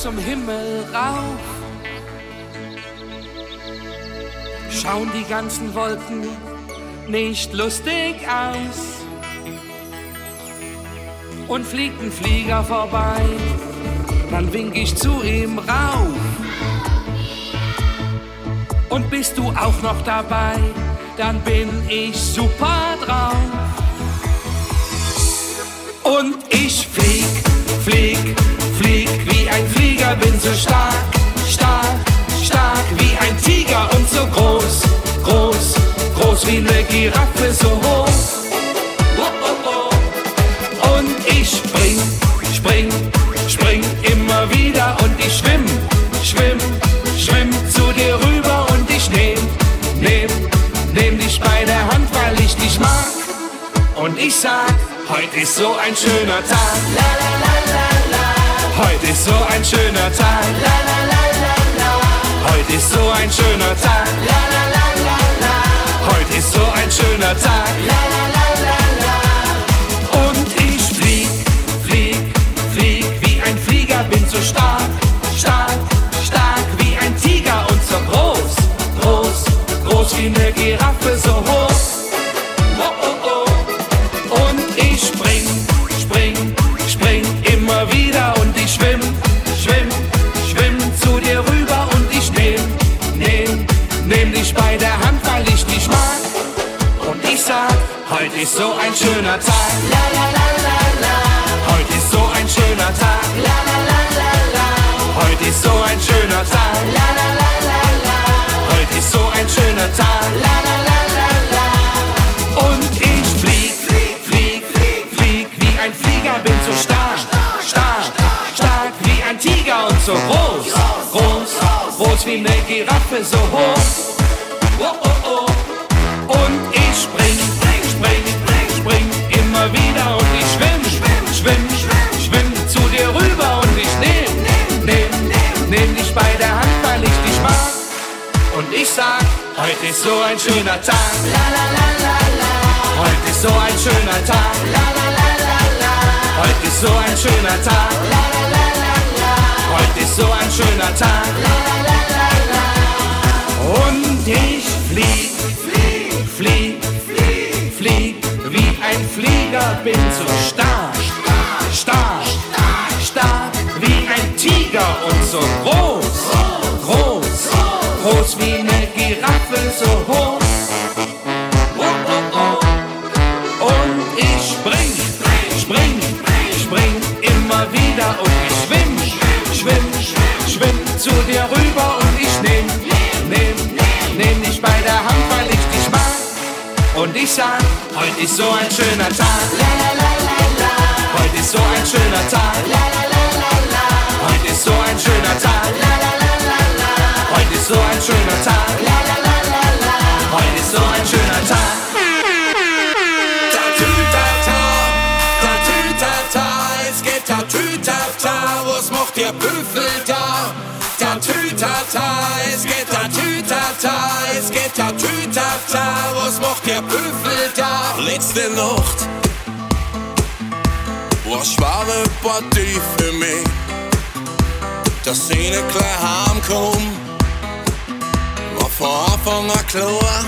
Zum Himmel rauf. Schauen die ganzen Wolken nicht lustig aus. Und fliegt ein Flieger vorbei, dann wink ich zu ihm rauf. Und bist du auch noch dabei, dann bin ich super drauf. Und ich flieg, flieg, flieg wie ein Flieger, bin so stark, stark, stark wie ein Tiger und so groß, groß, groß wie eine Giraffe, so hoch. Sag, heute ist so ein schöner Tag. La la la la la. Heute ist so ein schöner Tag. La la la la la. Heute ist so ein schöner Tag. La la la la la. Heute ist so ein schöner Tag. La la la. Heute ist so ein schöner Tag. La la la la la. Heute ist so ein schöner Tag. La la la la la. Heute ist so ein schöner Tag. La la la la la. Heute ist so ein schöner Tag. La la la la la. Und ich flieg, flieg, flieg, flieg, flieg wie ein Flieger, bin so stark, stark, stark wie ein Tiger und so groß, groß, groß wie eine Giraffe, so hoch. Heute ist so ein schöner Tag. La la la la la. Heute ist so ein schöner Tag. La la la la la. Heute ist so ein schöner Tag. La la la la la. Heute ist so ein schöner Tag. La la la la la. Und ich flieg, flieg, flieg, flieg, flieg wie ein Flieger, bin so stark, stark, stark wie ein Tiger und so groß, so hoch. Oh, oh. Und ich spring, spring, spring immer wieder und ich schwimm, schwimm, schwimm zu dir rüber und ich nehm, dich bei der Hand, weil ich dich mag. Und ich sag, heute ist so ein schöner Tag. La la la la la. Heute ist so ein schöner Tag. La la la la la. Heute ist so ein schöner Tag. La la Tatütata, es geht Tatütata, es geht Tatütata, was macht der Büffel da? Letzte Nacht war schwere Partie für mich, dass ich nicht gleich heimkomm, war von Anfang an klar.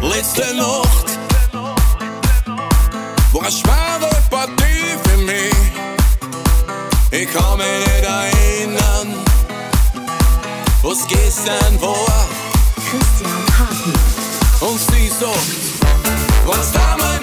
Letzte Nacht war eine Ich kann mich nicht erinnern, was gestern war. Christian Harten. Und sie sagt, was damals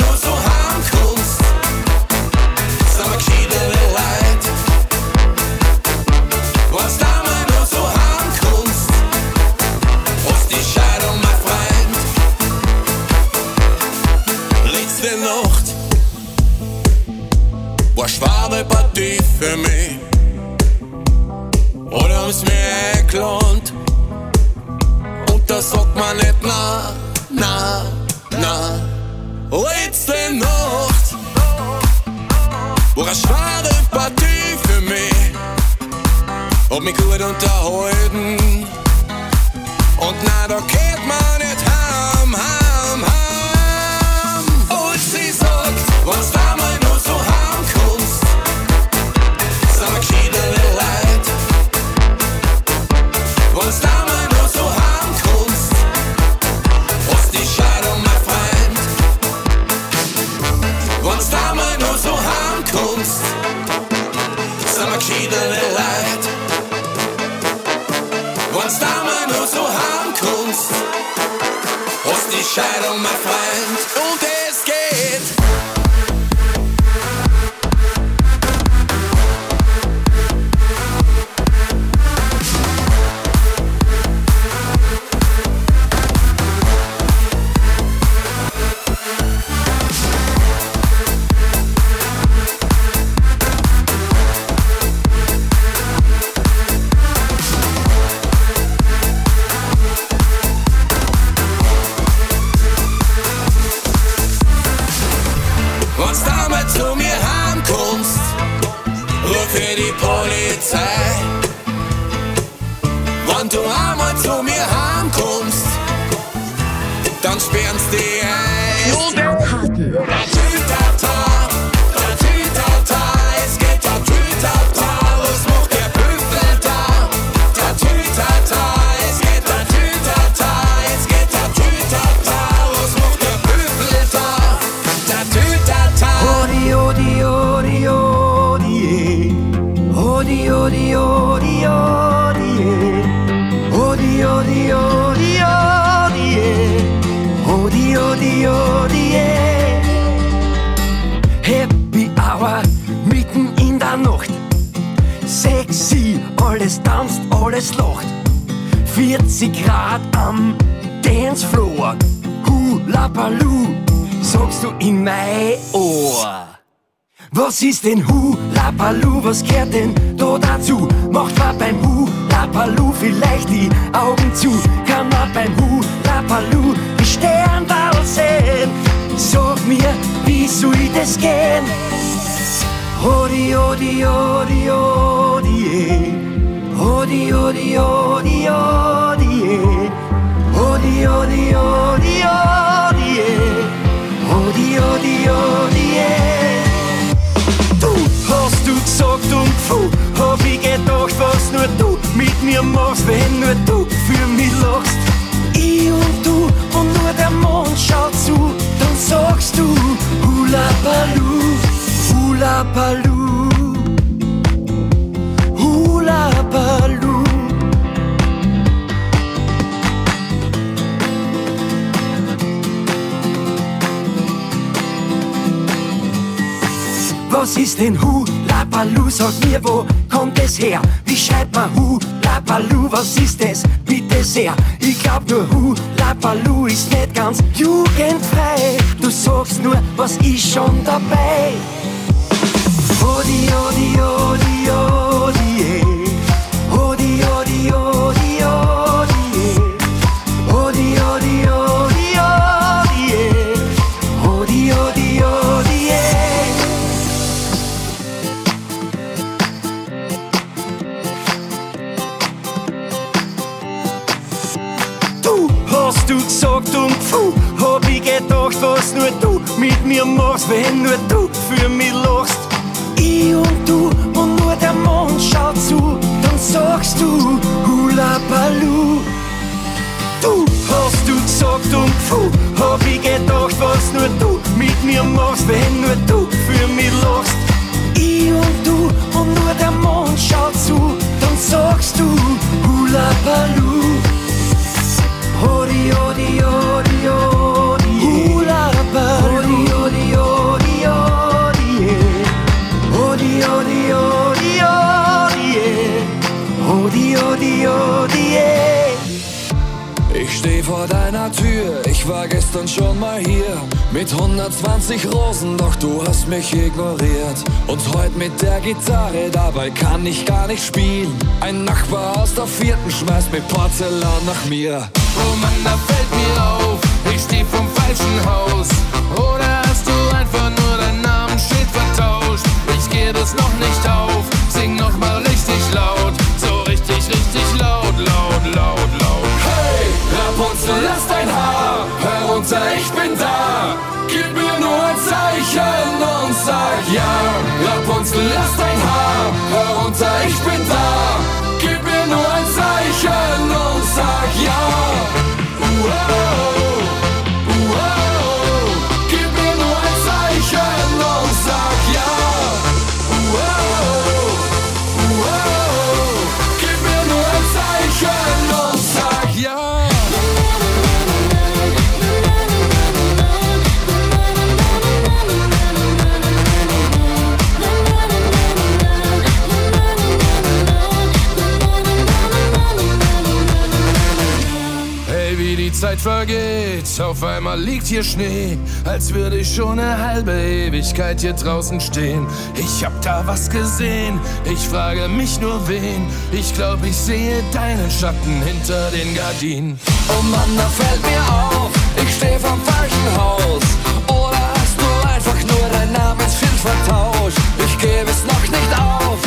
Zeit vergeht, auf einmal liegt hier Schnee, als würde ich schon eine halbe Ewigkeit hier draußen stehen. Ich hab da was gesehen, ich frage mich nur wen. Ich glaub, ich sehe deinen Schatten hinter den Gardinen. Oh Mann, da fällt mir auf, ich steh vom falschen Haus. Oder hast du einfach nur dein Namensschild vertauscht? Ich gebe es noch nicht auf,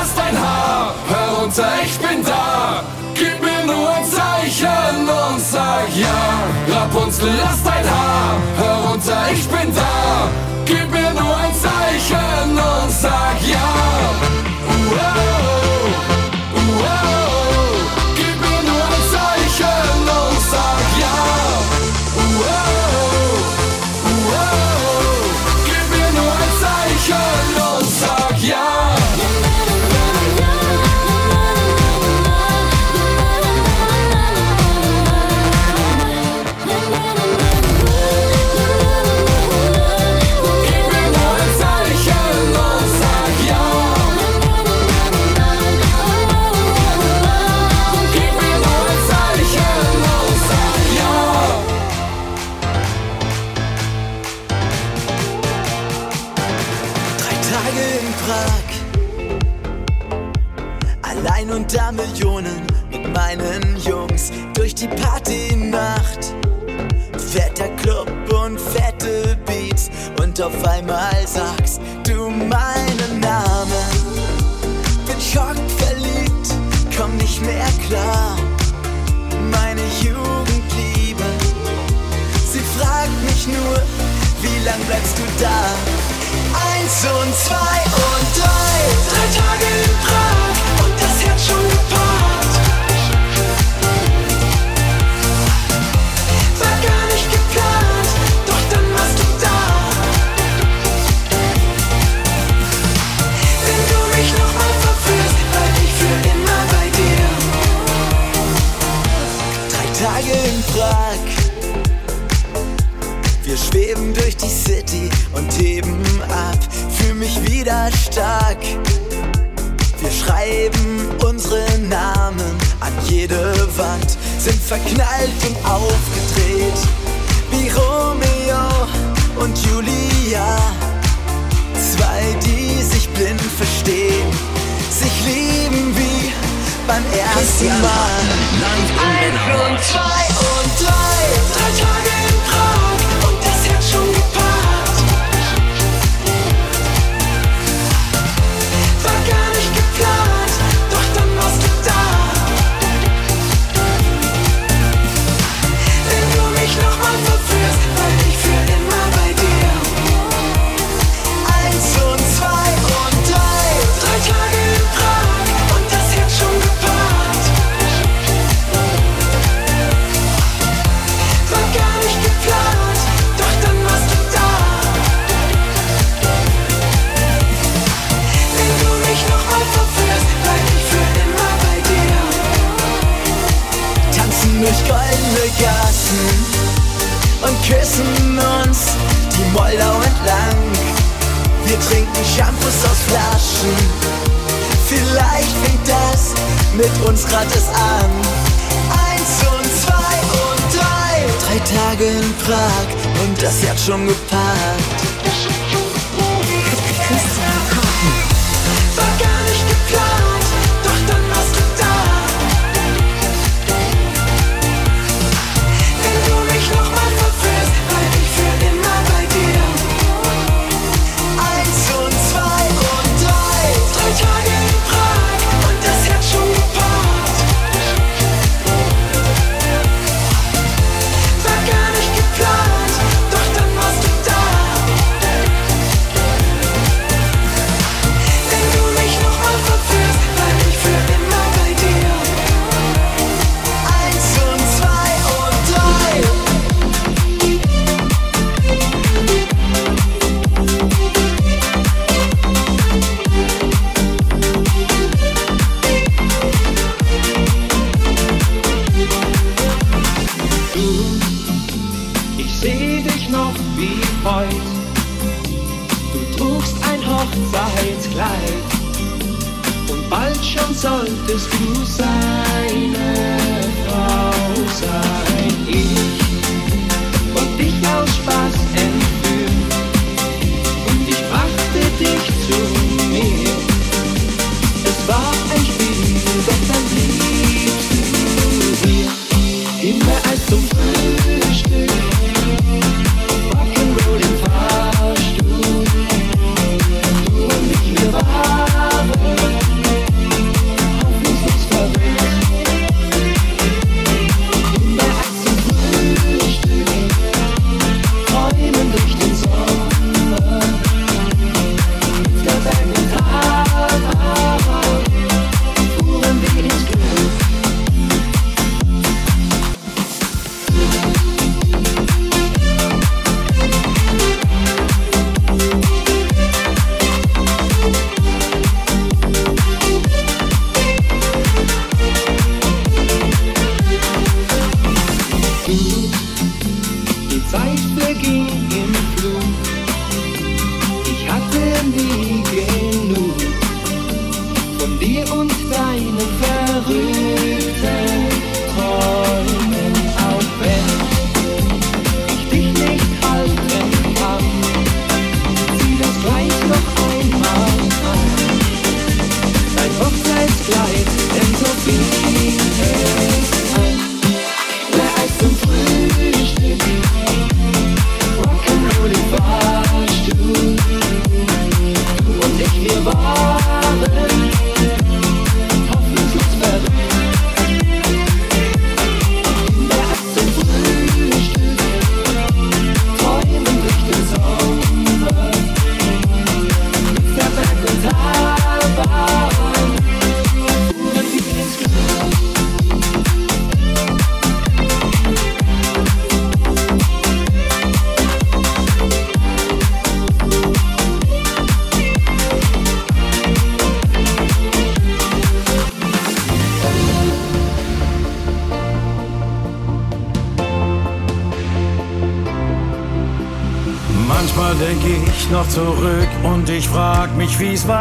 lass dein Haar herunter, ich bin da. Gib mir nur ein Zeichen und sag ja. Rapunzel, lass dein Haar herunter, ich bin da. Gib mir nur ein Zeichen und sag ja. Auf einmal sagst du meinen Namen. Bin schockverliebt, komm nicht mehr klar. Meine Jugendliebe, sie fragt mich nur, wie lang bleibst du da? Eins und zwei und drei. Drei Tage in Prag und das Herz schon Schweben durch die City und heben ab, fühl mich wieder stark. Wir schreiben unsere Namen an jede Wand, sind verknallt und aufgedreht, wie Romeo und Julia. Zwei, die sich blind verstehen, sich lieben wie beim ersten Mal. Eins und zwei und drei, drei Tage in küssen uns die Moldau entlang. Wir trinken Shampoos aus Flaschen. Vielleicht fängt das mit uns grad erst an. Eins und zwei und drei. Drei Tage in Prag und das Herz schon geparkt. Noch zurück und ich frag mich, wie's war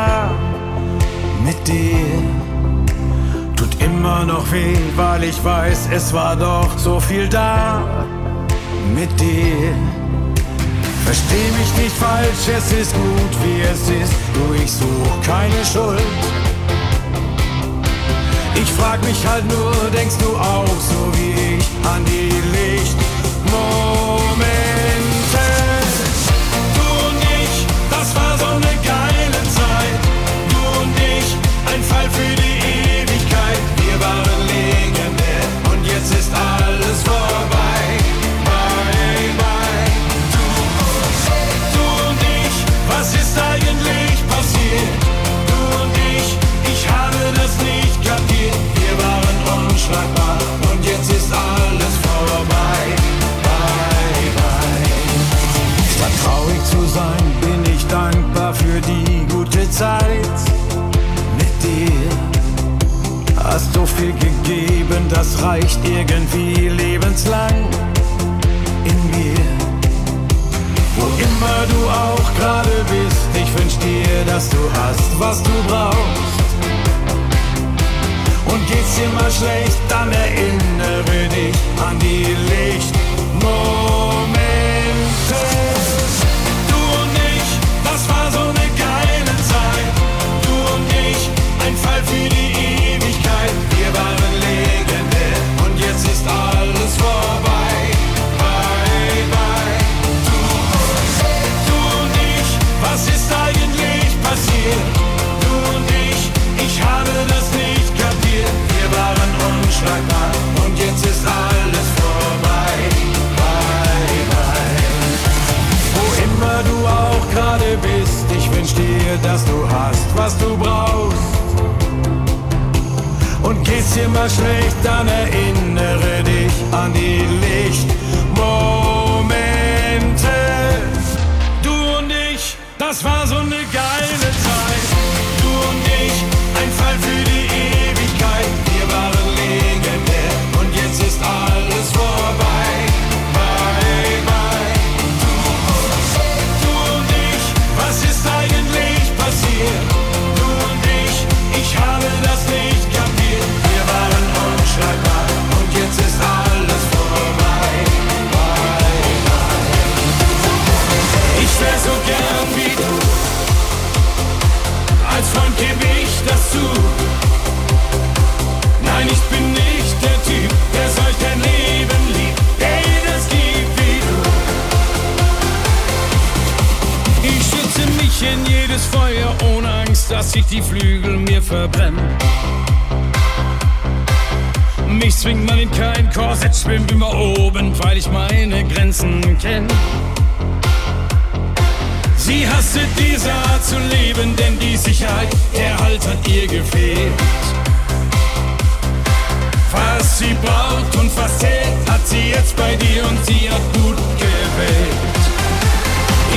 bei dir und sie hat gut gewählt.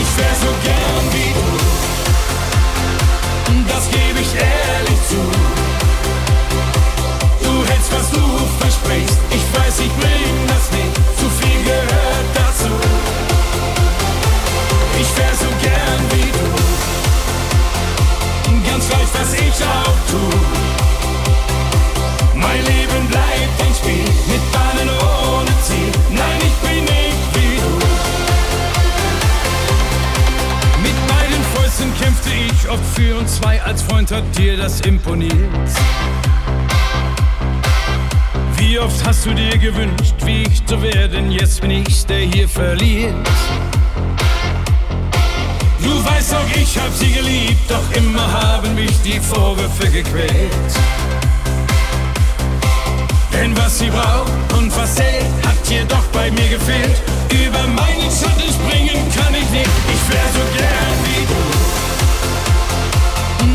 Ich wär so gern für uns zwei. Als Freund hat dir das imponiert. Wie oft hast du dir gewünscht, wie ich zu werden? Jetzt bin ich, der hier verliert. Du weißt auch, ich hab sie geliebt, doch immer haben mich die Vorwürfe gequält. Denn was sie braucht und was zählt, hat ihr doch bei mir gefehlt. Über meinen Schatten springen kann ich nicht, ich wär so gern wie du.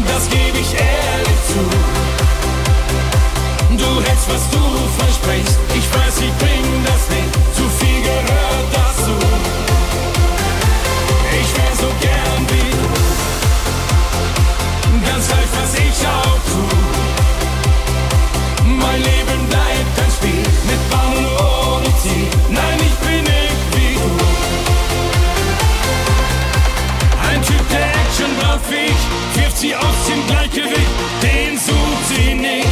Das gebe ich ehrlich zu. Du hältst, was du versprichst, ich weiß, ich bring das nicht, zu viel gehört dazu. Ich wär so gern wie du, ganz gleich, was ich auch tu. Mein Leben bleibt ein Spiel Ich, wirft sie aus dem Gleichgewicht, den sucht sie nicht.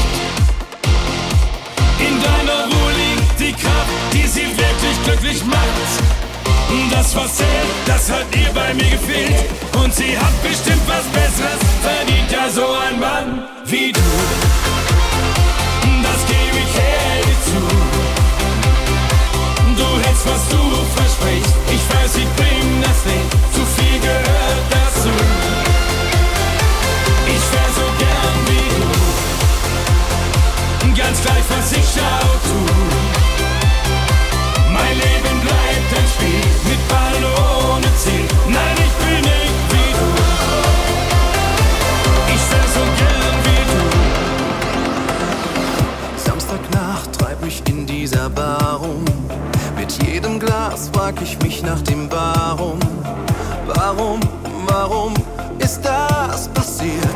In deiner Ruhe liegt die Kraft, die sie wirklich glücklich macht. Das was zählt, das hat ihr bei mir gefehlt. Und sie hat bestimmt was Besseres, verdient ja so ein Mann wie du. Das gebe ich ehrlich zu. Du hältst, was du versprichst. Ich weiß, ich bring das nicht. Ich auch tu. Mein Leben bleibt ein Spiel mit Ball ohne Ziel. Nein, ich bin nicht wie du. Ich wär so gern wie du. Samstagnacht treib mich in dieser Bar um. Mit jedem Glas frag ich mich nach dem Warum. Warum, warum ist das passiert?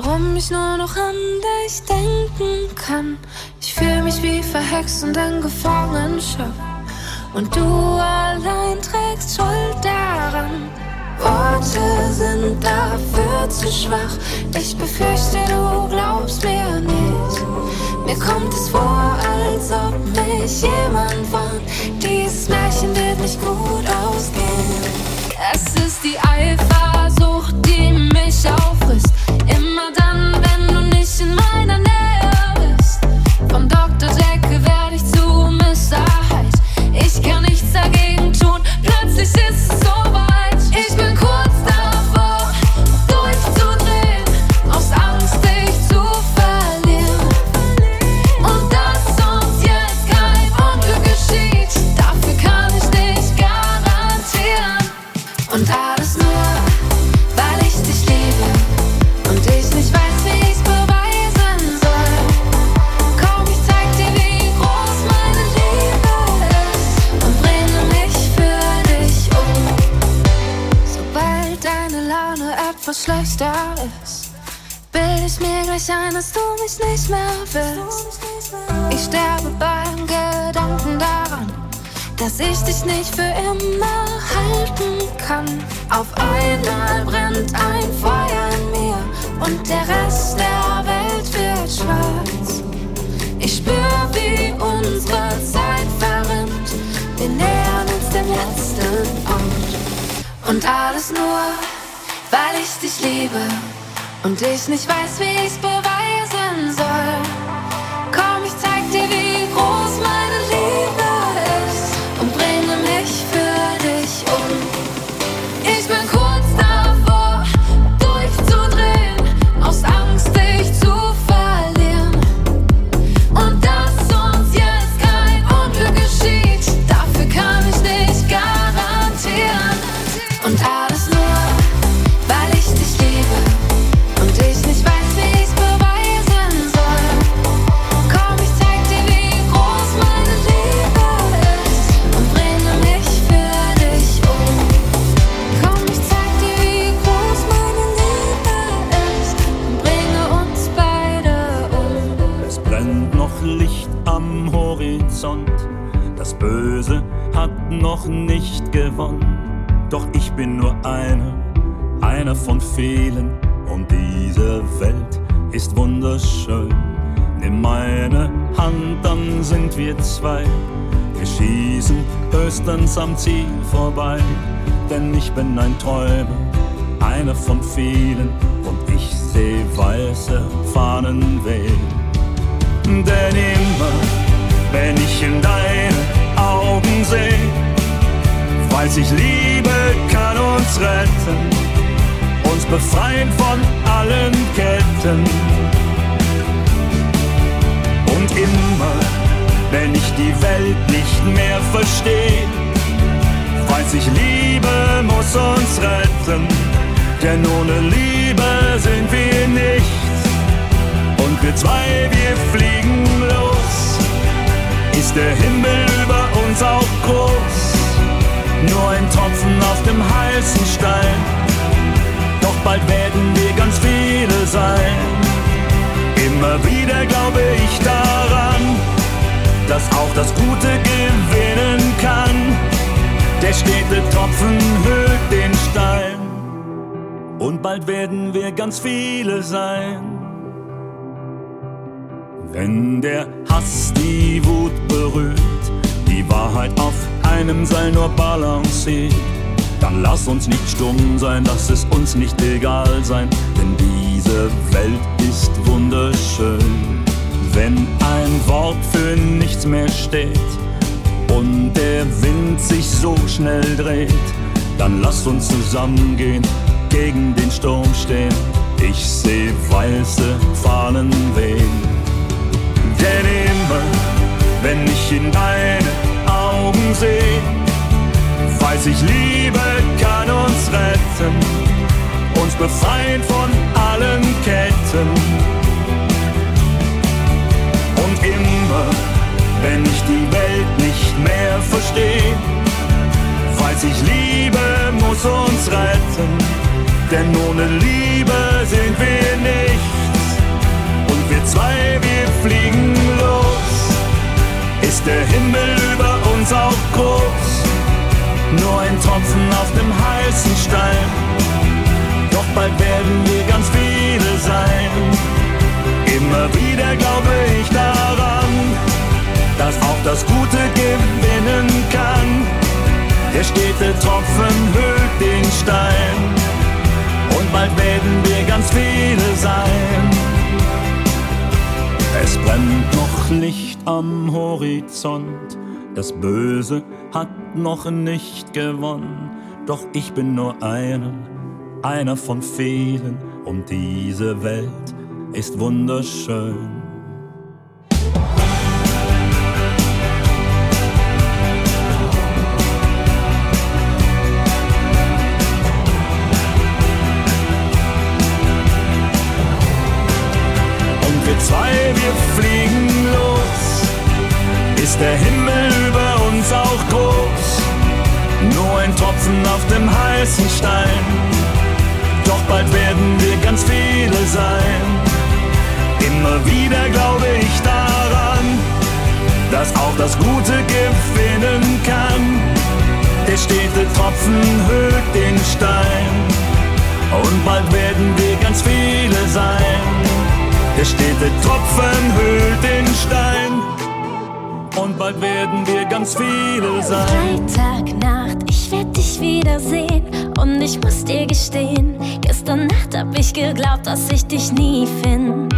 Warum ich nur noch an dich denken kann. Ich fühle mich wie verhext und in Gefangenschaft. Und du allein trägst Schuld daran. Worte sind dafür zu schwach. Ich befürchte, du glaubst mir nicht. Mir kommt es vor, als ob mich jemand warnt. Dieses Märchen wird nicht gut ausgehen. Es ist die Eifersucht, die mich auffrisst. Ich kann nichts dagegen tun, plötzlich ist es soweit. Schlechter ist, bild ich mir gleich ein, dass du mich nicht mehr willst. Ich sterbe beim Gedanken daran, dass ich dich nicht für immer halten kann. Auf einmal brennt ein Feuer in mir und der Rest der Welt wird schwarz. Ich spür, wie unsere Zeit verrinnt. Wir nähern uns dem letzten Ort. Und alles nur, weil ich dich liebe und ich nicht weiß, wie ich's beweisen soll. Gewonnen. Doch ich bin nur einer, einer von vielen. Und diese Welt ist wunderschön. Nimm meine Hand, dann sind wir zwei. Wir schießen höchstens am Ziel vorbei. Denn ich bin ein Träumer, einer von vielen. Und ich seh weiße Fahnen wehen. Denn immer, wenn ich in deine Augen seh, weiß ich, Liebe kann uns retten, uns befreien von allen Ketten. Und immer, wenn ich die Welt nicht mehr verstehe, weiß ich, Liebe muss uns retten, denn ohne Liebe sind wir nichts. Und wir zwei, wir fliegen los. Ist der Himmel über uns auch groß? Nur ein Tropfen auf dem heißen Stein. Doch bald werden wir ganz viele sein. Immer wieder glaube ich daran, dass auch das Gute gewinnen kann. Der stete Tropfen höhlt den Stein. Und bald werden wir ganz viele sein. Wenn der Hass die Wut berührt, die Wahrheit auf einem Seil nur balanciert, dann lass uns nicht stumm sein, lass es uns nicht egal sein, denn diese Welt ist wunderschön. Wenn ein Wort für nichts mehr steht und der Wind sich so schnell dreht, dann lasst uns zusammengehen, gegen den Sturm stehen. Ich seh weiße Fahnen wehen. Denn immer, wenn ich in deine Augen seh, weiß ich, Liebe kann uns retten, uns befreien von allen Ketten. Und immer, wenn ich die Welt nicht mehr verstehe, weiß ich, Liebe muss uns retten, denn ohne Liebe sind wir nichts. Und wir zwei, wir fliegen los. Ist der Himmel über uns auch groß? Nur ein Tropfen auf dem heißen Stein. Doch bald werden wir ganz viele sein. Immer wieder glaube ich daran, dass auch das Gute gewinnen kann. Der stete Tropfen hüllt den Stein und bald werden wir ganz viele sein. Es brennt noch Licht am Horizont, das Böse hat noch nicht gewonnen, doch ich bin nur einer, einer von vielen und diese Welt ist wunderschön. Und wir zwei, wir fliegen. Ist der Himmel über uns auch groß? Nur ein Tropfen auf dem heißen Stein. Doch bald werden wir ganz viele sein. Immer wieder glaube ich daran, dass auch das Gute gewinnen kann. Der stete Tropfen hüllt den Stein. Und bald werden wir ganz viele sein. Der stete Tropfen hüllt den Stein. Und bald werden wir ganz viele sein. Freitagnacht, ich werd dich wiedersehen. Und ich muss dir gestehen, gestern Nacht hab ich geglaubt, dass ich dich nie find.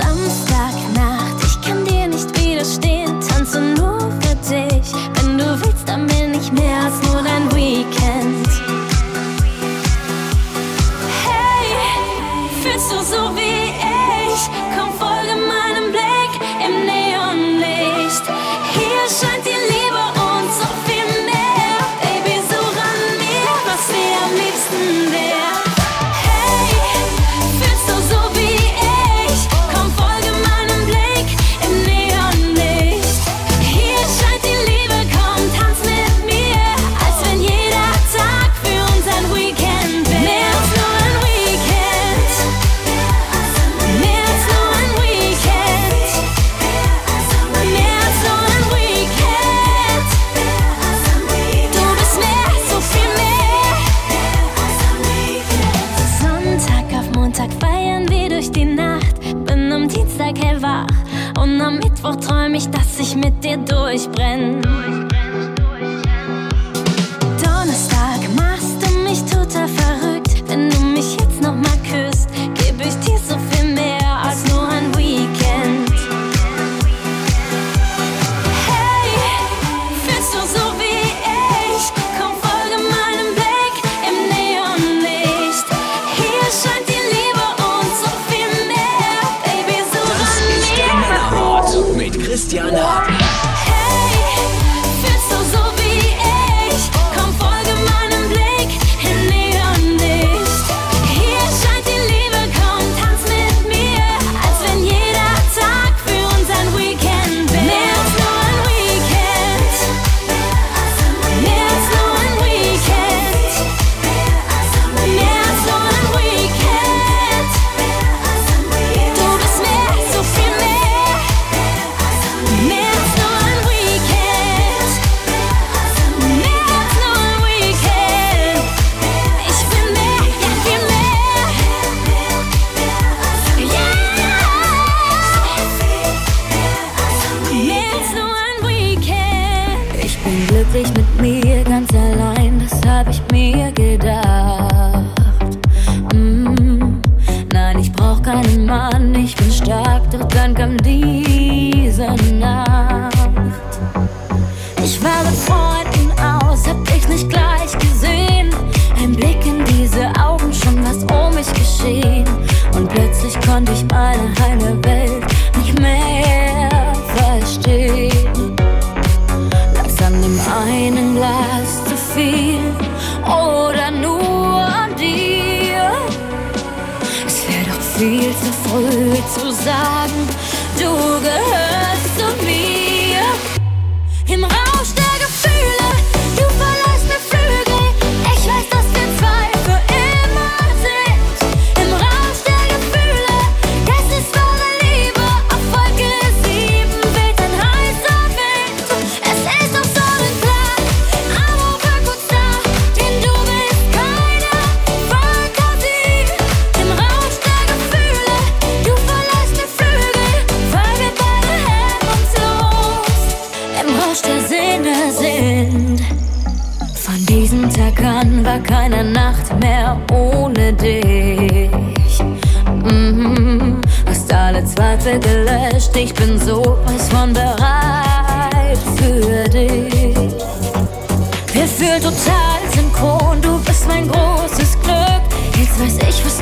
Samstagnacht, ich kann dir nicht widerstehen. Tanze nur für dich. Wenn du willst, dann bin ich mehr als nur dein Weekend.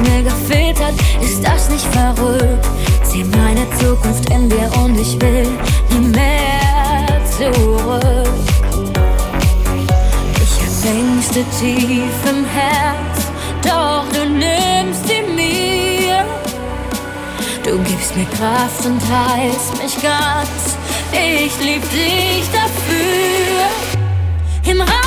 mir gefehlt hat. Ist das nicht verrückt? Sieh meine Zukunft in dir und ich will nie mehr zurück. Ich hab Ängste tief im Herz, doch du nimmst sie mir. Du gibst mir Kraft und heißt mich ganz. Ich lieb dich dafür. Im Raum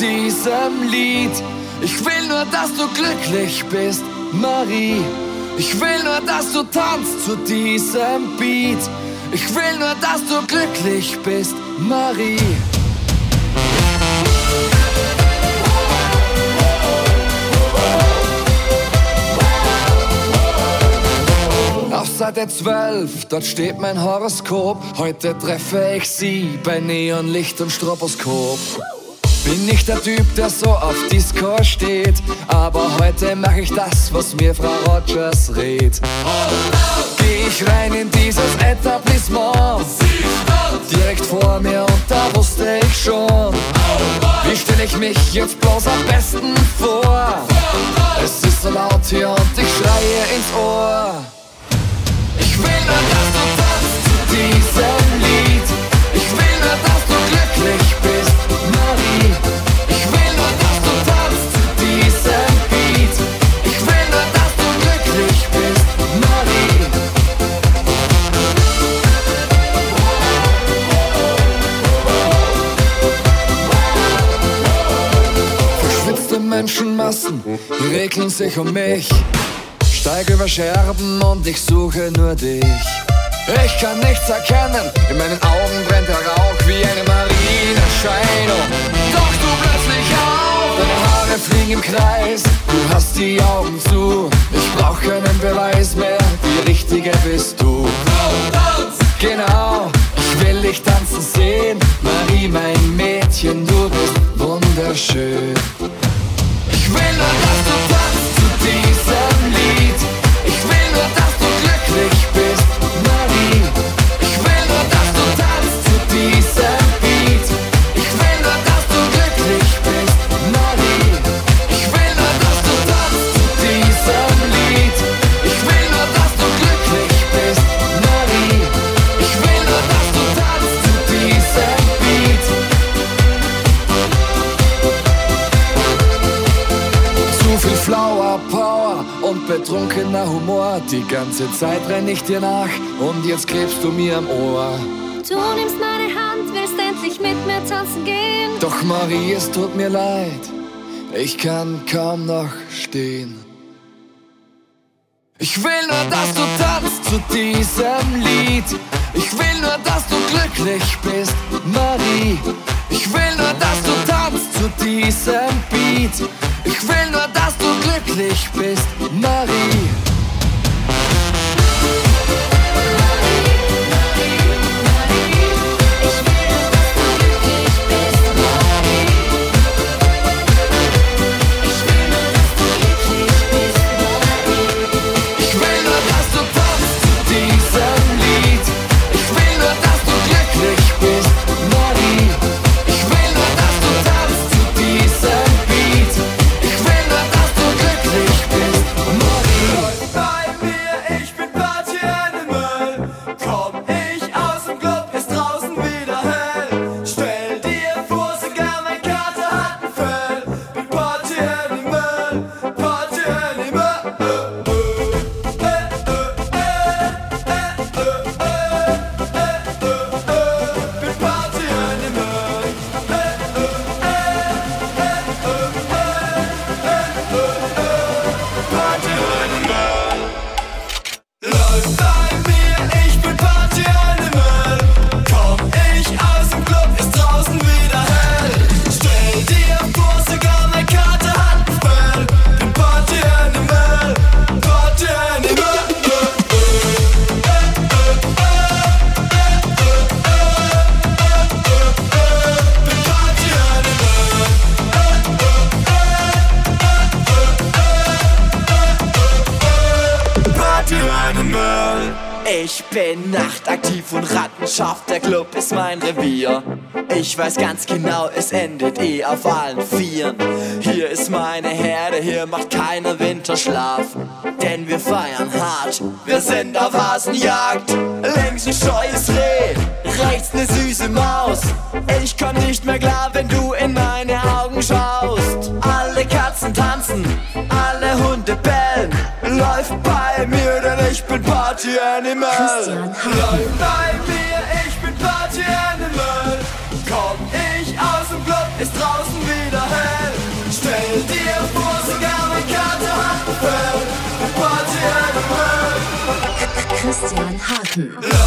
diesem Lied. Ich will nur, dass du glücklich bist, Marie. Ich will nur, dass du tanzt zu diesem Beat. Ich will nur, dass du glücklich bist, Marie. Auf Seite 12, dort steht mein Horoskop. Heute treffe ich sie bei Neonlicht und Stroboskop. Bin nicht der Typ, der so auf Disco steht, aber heute mache ich das, was mir Frau Rogers rät. Geh ich rein in dieses Etablissement, direkt vor mir und da wusste ich schon, wie stelle ich mich jetzt bloß am besten vor? Es ist so laut hier und ich schreie ins Ohr. Ich will nur, Menschenmassen regeln sich um mich. Steig über Scherben und ich suche nur dich. Ich kann nichts erkennen, in meinen Augen brennt der Rauch wie eine Marienerscheinung. Doch du plötzlich auf, deine Haare fliegen im Kreis, du hast die Augen zu. Ich brauch keinen Beweis mehr, die Richtige bist du. Genau, ich will dich tanzen sehen, Marie, mein Mädchen, du bist wunderschön. Ich will nur, dass du betrunkener Humor. Die ganze Zeit renn ich dir nach und jetzt klebst du mir am Ohr. Du nimmst meine Hand, willst endlich mit mir tanzen gehen. Doch Marie, es tut mir leid, ich kann kaum noch stehen. Ich will nur, dass du tanzt zu diesem Lied. Ich will nur, dass du glücklich bist, Marie. Ich will nur, dass du tanzt zu diesem Beat. Ich will nur, dass du glücklich bist, Marie. Auf allen Vieren. Hier ist meine Herde, hier macht keiner Winterschlaf. Denn wir feiern hart, wir sind auf Hasenjagd. Links ein scheues Reh, rechts ne süße Maus. Ich komm nicht mehr klar, wenn du in meine Augen schaust. Alle Katzen tanzen, alle Hunde bellen. Läuft bei mir, denn ich bin Party Animal. Läuft bei mir, Bin Party Animal.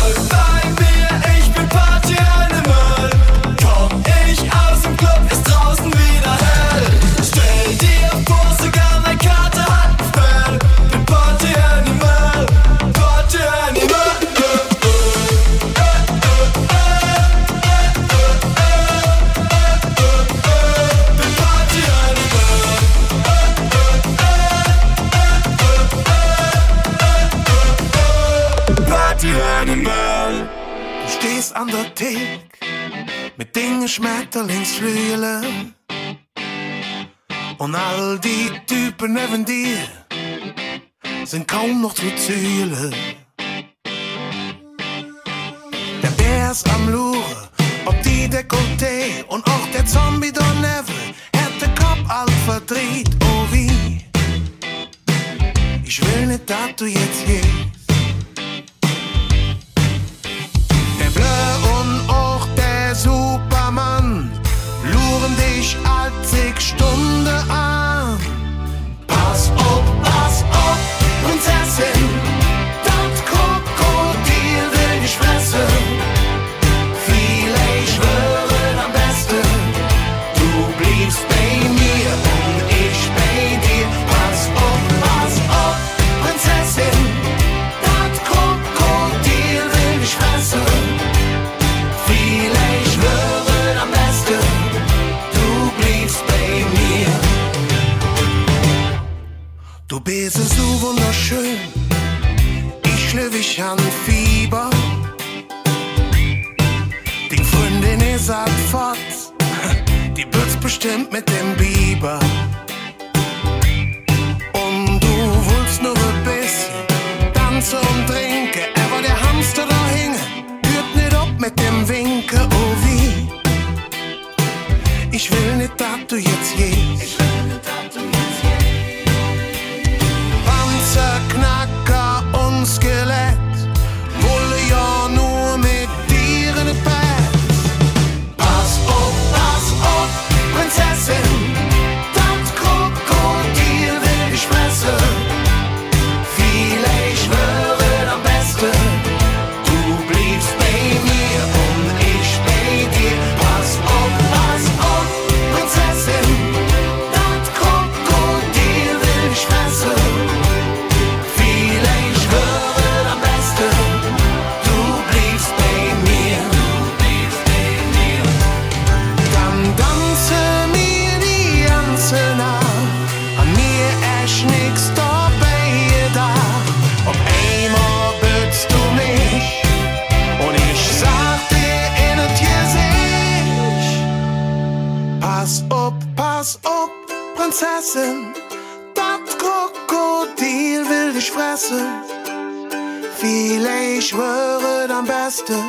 Schmetterlingsflügeln. Und all die Typen neben dir sind kaum noch zu zählen. Der Bär ist am Luren, ob die Dekolleté und auch der Zombie daneben hätte Kopf alt verdreht, oh wie. Ich will nicht, dass du jetzt gehst. Stunden an. Pass auf, pass auf, Prinzessin, Du bist so wunderschön, ich schlüpf ich an Fieber. Die Freundin ist fort, die wird's bestimmt mit dem Biber. Und du willst nur ein bisschen tanzen und trinken, aber der Hamster da hinge, hört nicht ab mit dem Winken, oh wie. Ich will nicht, dass du jetzt gehst. skillet Fressen. Viele schwören am besten,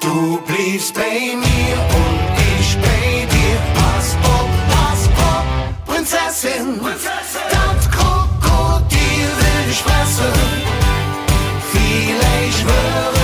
du bliebst bei mir und ich bei dir. Pass auf, pass auf, Prinzessin, das Krokodil will dich fressen. Viele schwören am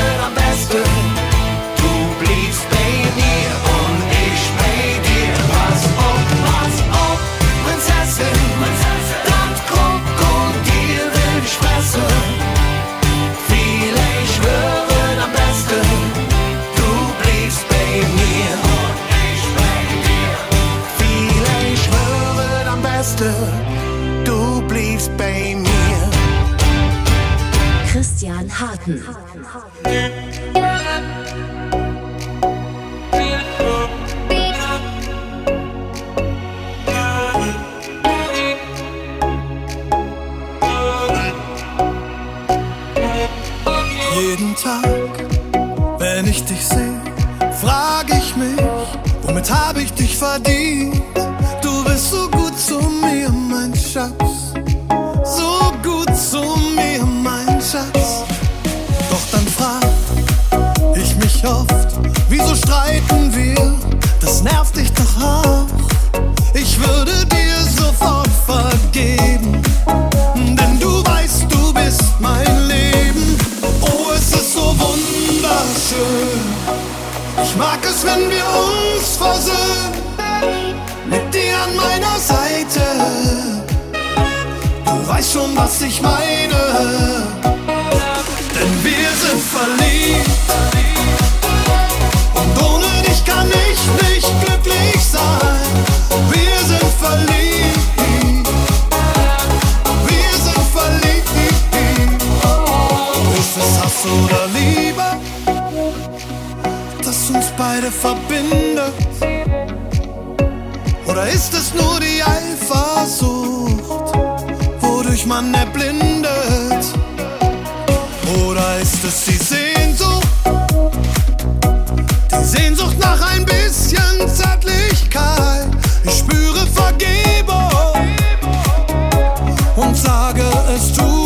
Jeden Tag, wenn ich dich sehe, frage ich mich, womit habe ich dich verdient? Du bist so ich oft, wieso streiten wir? Das nervt dich doch auch. Ich würde dir sofort vergeben, denn du weißt, du bist mein Leben. Oh, es ist so wunderschön. Ich mag es, wenn wir uns versöhnen. Mit dir an meiner Seite. Du weißt schon, was ich meine. Denn wir sind verliebt. Sehnsucht, Sehnsucht nach ein bisschen Ich spüre Vergebung und sage, es tut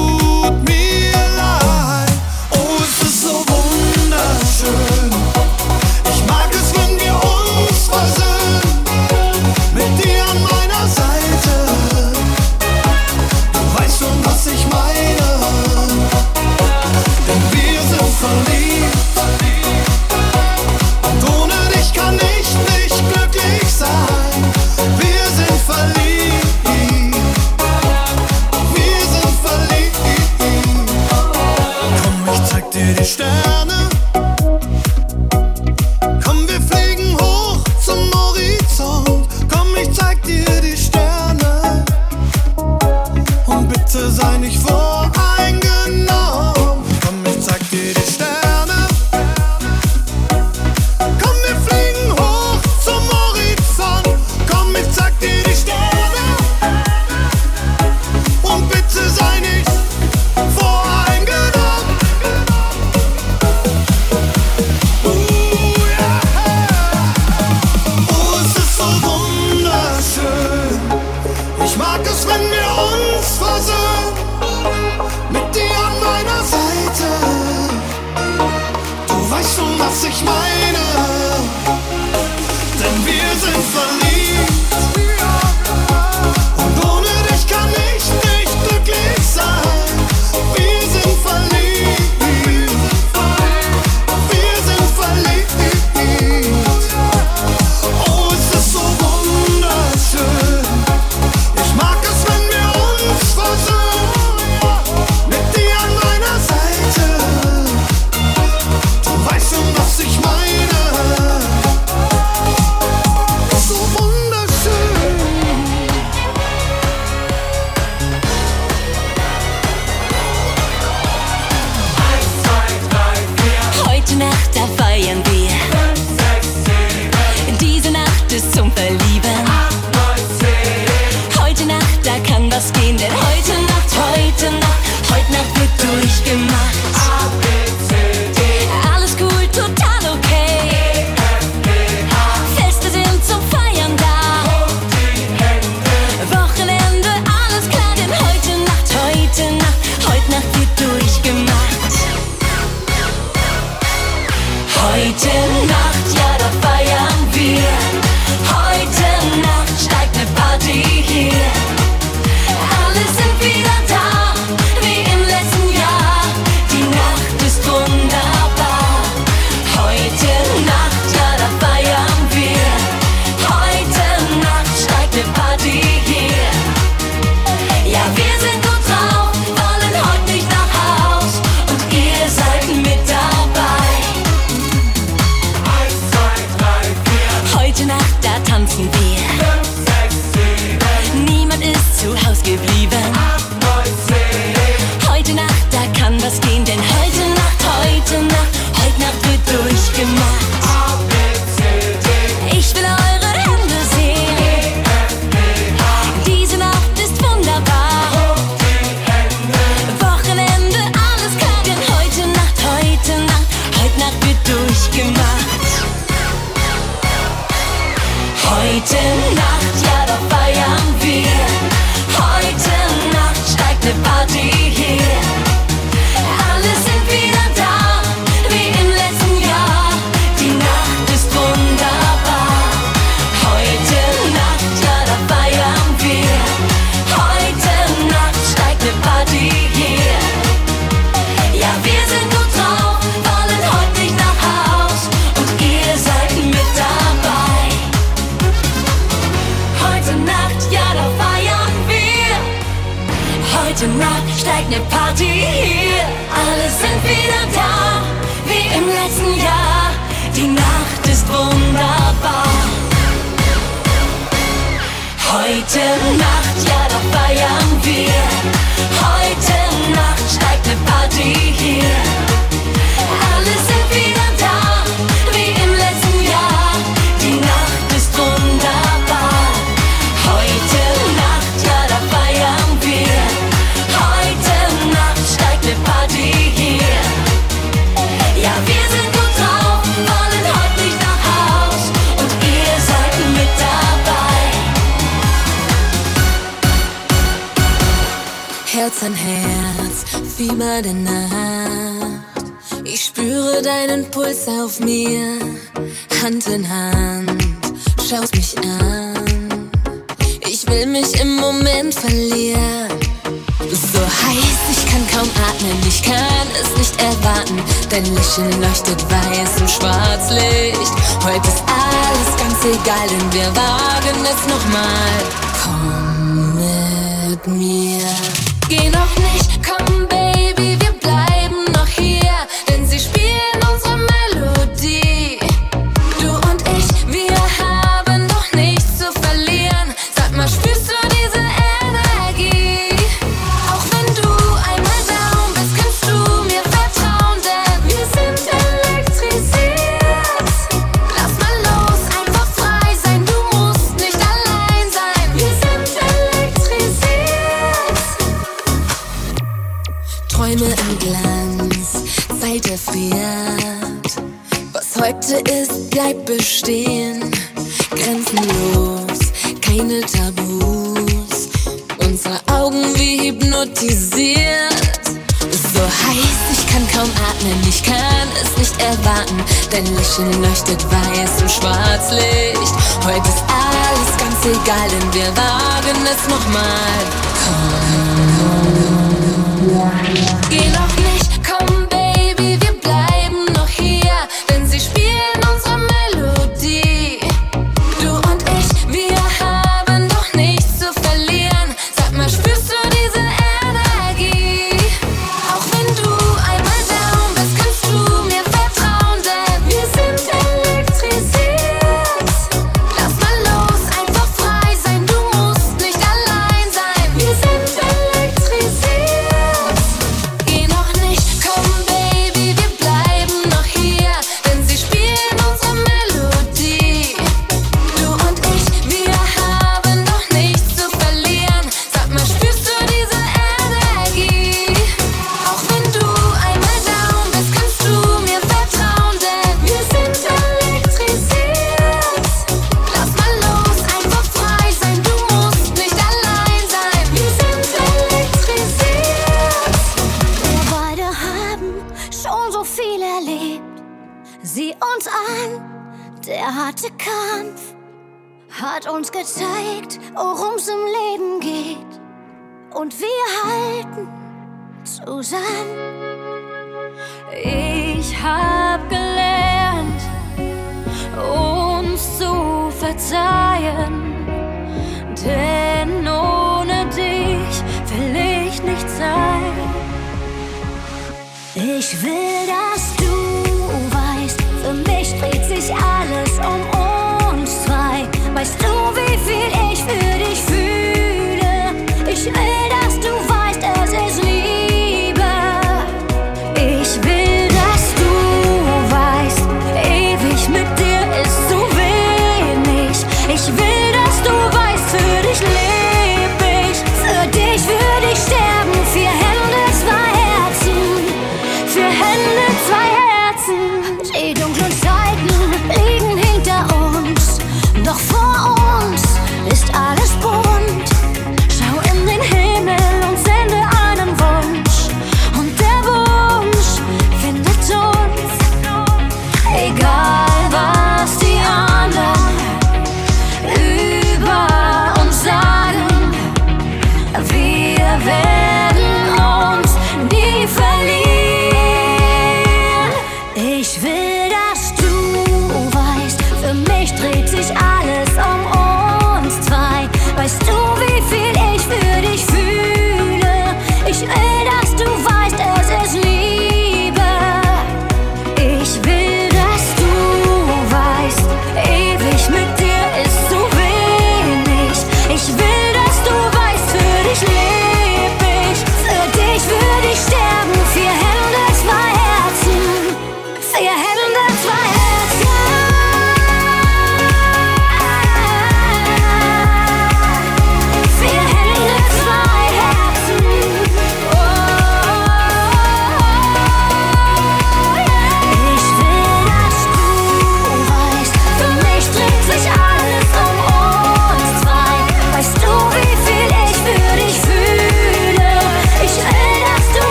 wagen es nochmal. Komm.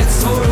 Jetzt wo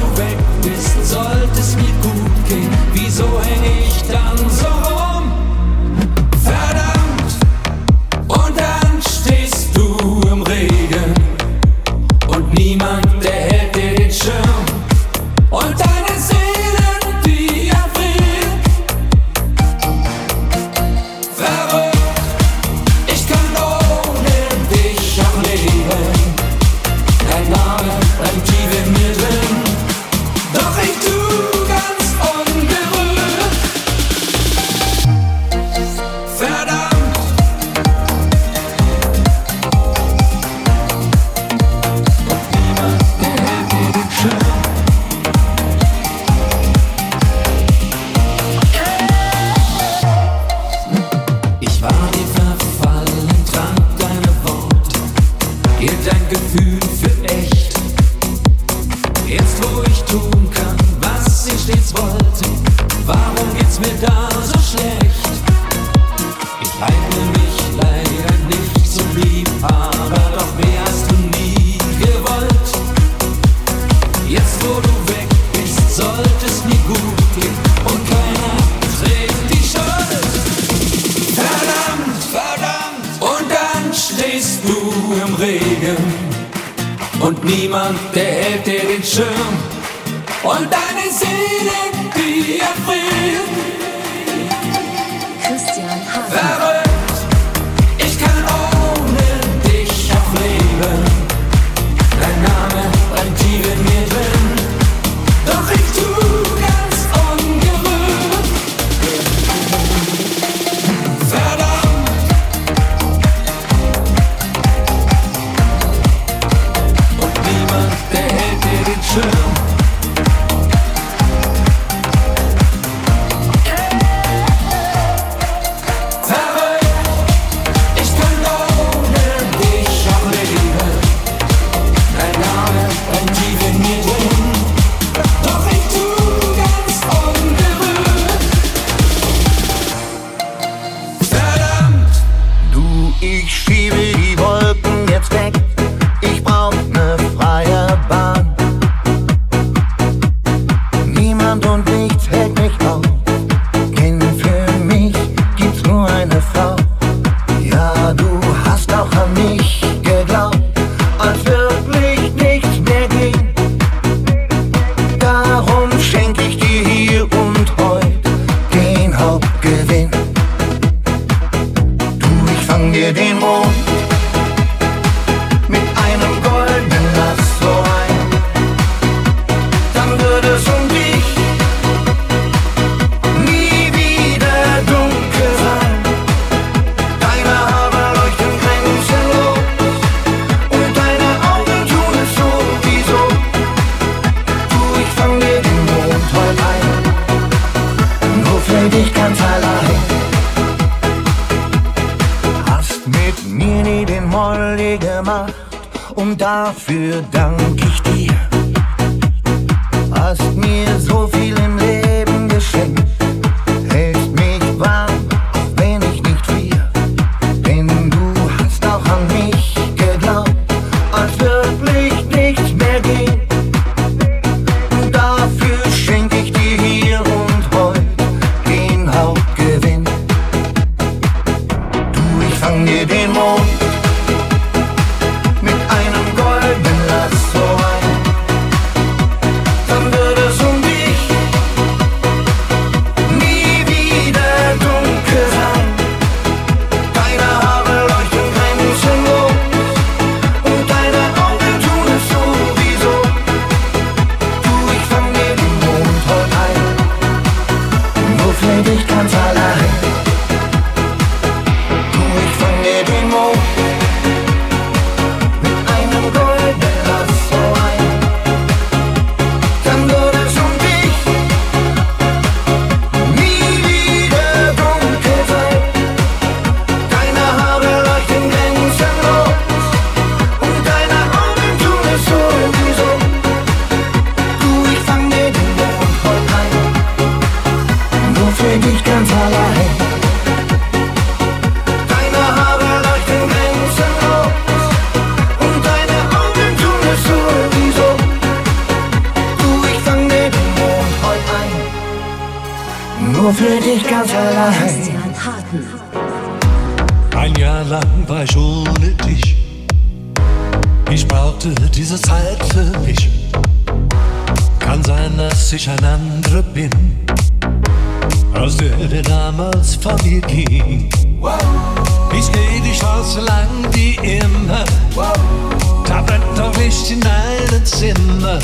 Zimmer.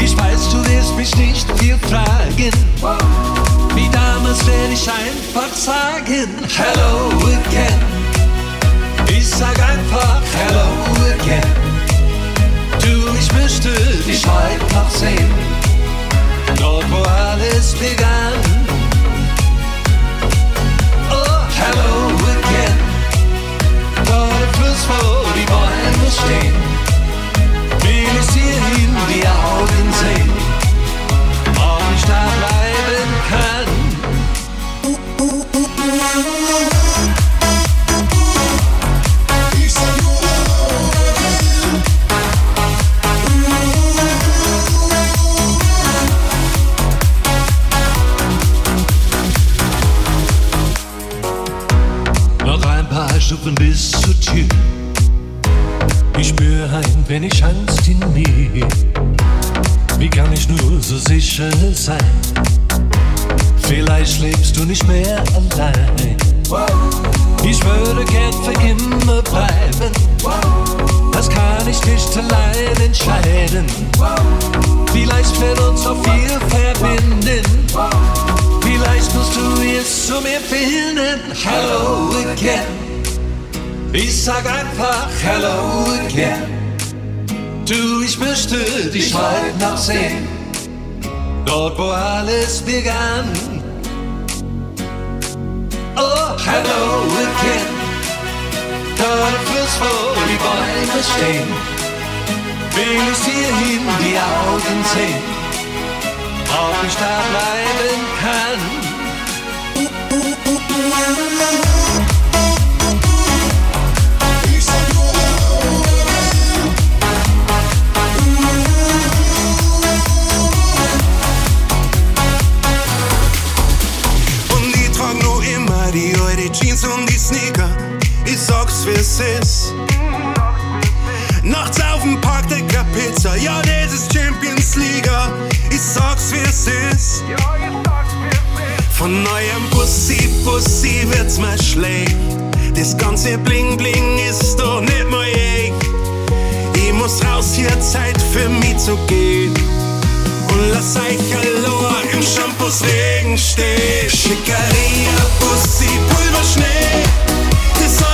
Ich weiß, du wirst mich nicht viel fragen. Wie damals werde ich einfach sagen: Hello again. Ich sag einfach Hello again. Du, ich müsste dich heute noch sehen. Dort, wo alles begann. Tür. Ich spüre ein wenig Angst in mir. Wie kann ich nur so sicher sein? Vielleicht lebst du nicht mehr allein. Ich würde gern für immer bleiben. Das kann ich nicht allein entscheiden. Vielleicht wird uns so viel verbinden. Vielleicht musst du jetzt zu mir finden. Hello again. Ich sag einfach Hello again. Du, ich möchte dich heute noch sehen. Dort, wo alles begann. Oh, hello again. Dort Fluss, wo die Bäume stehen. Will ich dir in die Augen sehen. Ob ich da bleiben kann. Sneaker. Ich sag's wie's ist. Nachts auf dem Parkdecker Pizza, ja, das ist Champions League. Ich sag's wie's ist. Von neuem Bussi, Bussi wird's mir schlecht. Das ganze Bling Bling ist doch nicht mehr echt. Ich muss raus, hier Zeit für mich zu gehen. Und lass euch allein im Shampoos Regen stehen. Schickeria, Bussi, Pulverschnee. Das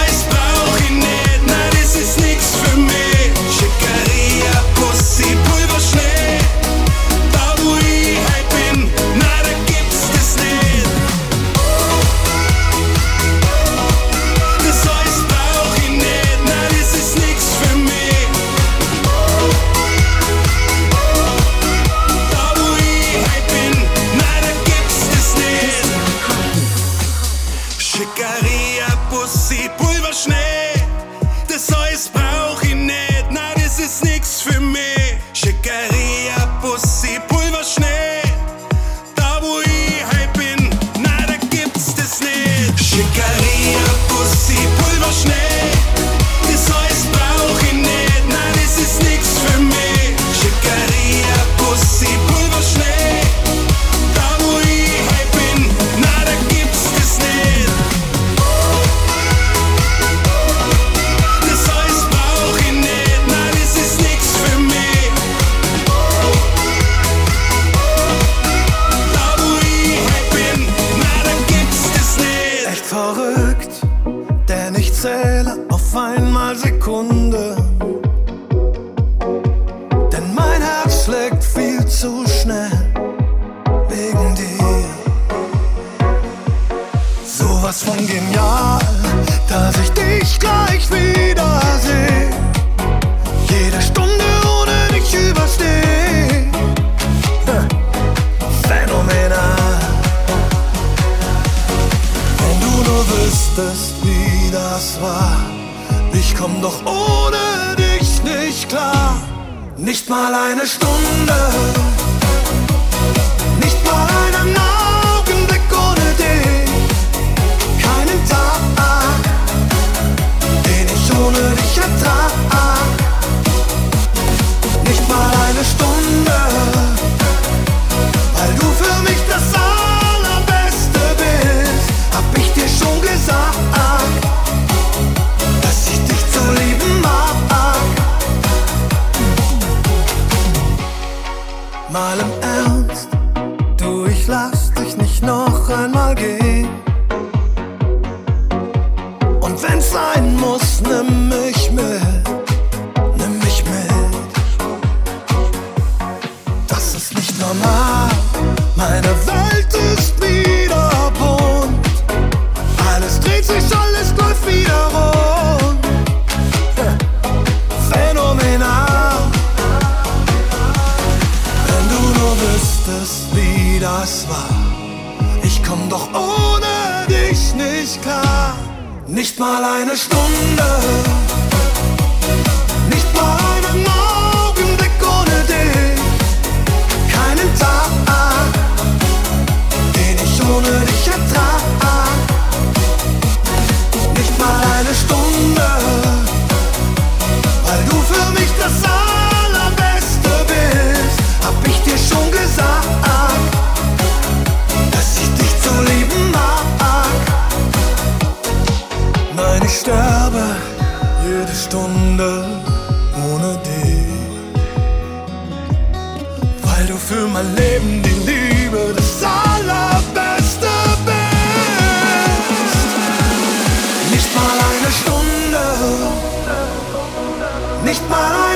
alles, wie das war. Ich komm doch ohne dich nicht klar. Nicht mal eine Stunde ich sterbe jede Stunde ohne dich, weil du für mein Leben die Liebe des Allerbeste bist. Nicht mal eine Stunde, nicht mal eine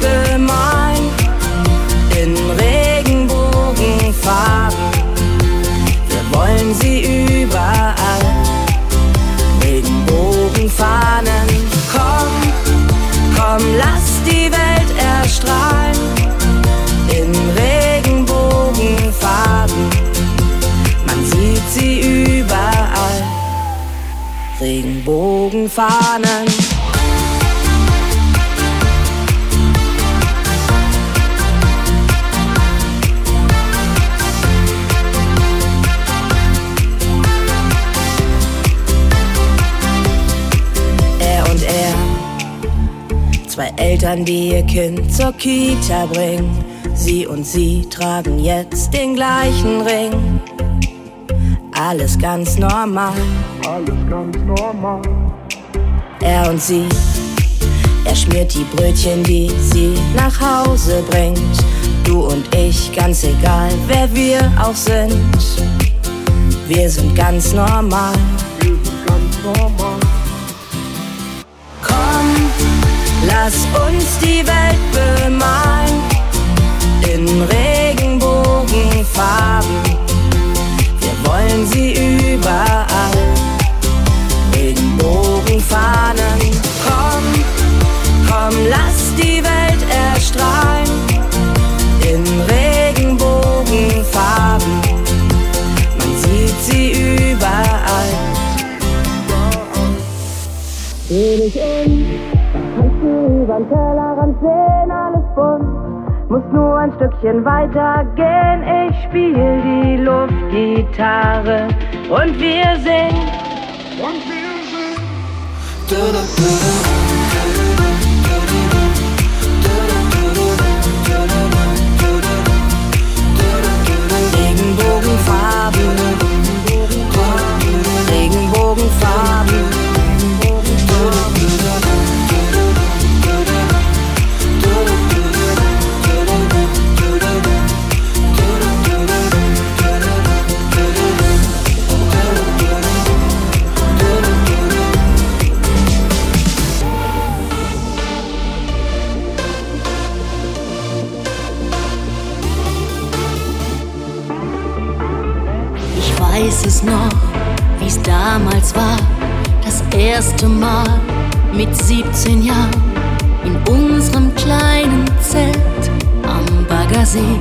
Tempel in Regenbogenfarben. Wir wollen sie überall, Regenbogenfahnen. Komm, komm, lass die Welt erstrahlen in Regenbogenfarben. Man sieht sie überall, Regenbogenfahnen. Zwei Eltern, die ihr Kind zur Kita bringen. Sie und sie tragen jetzt den gleichen Ring. Alles ganz normal. Alles ganz normal. Er und sie. Er schmiert die Brötchen, die sie nach Hause bringt. Du und ich, ganz egal, wer wir auch sind. Wir sind ganz normal. Wir sind ganz normal. Lass uns die Welt bemalen in Regenbogenfarben. Wir wollen sie überall. in Bogenfahnen. Komm, komm, lass die Welt erstrahlen. Du übern Tellerrand sehen, alles bunt. Muss nur ein Stückchen weiter gehen, ich spiel die Luftgitarre und wir singen. Und wir Regenbogenfarben, Regenbogenfarben. Erste Mal mit 17 Jahren in unserem kleinen Zelt am Baggersee.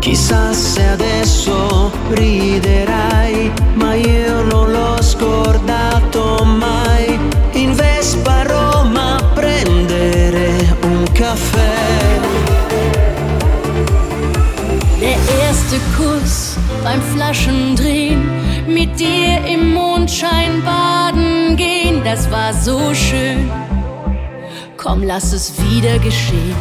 Chissà se adesso riderai, ma io non l'ho scordato mai. In Vespa a Roma a prendere un caffè. Der erste Kuss beim Flaschendrehen, mit dir im Mondschein baden gehen, das war so schön. Komm, lass es wieder geschehen.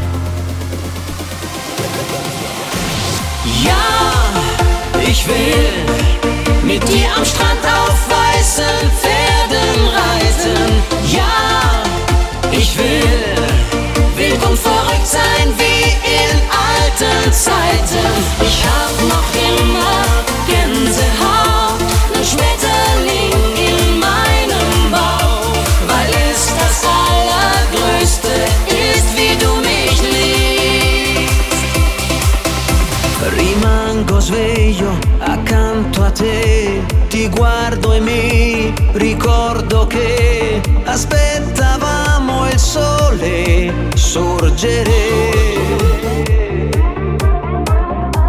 Ja, ich will mit dir am Strand auf weißen Pferden reiten. Ja, ich will wild und verrückt sein wie in alten Zeiten. Ich hab noch immer ricordo che aspettavamo il sole sorgere.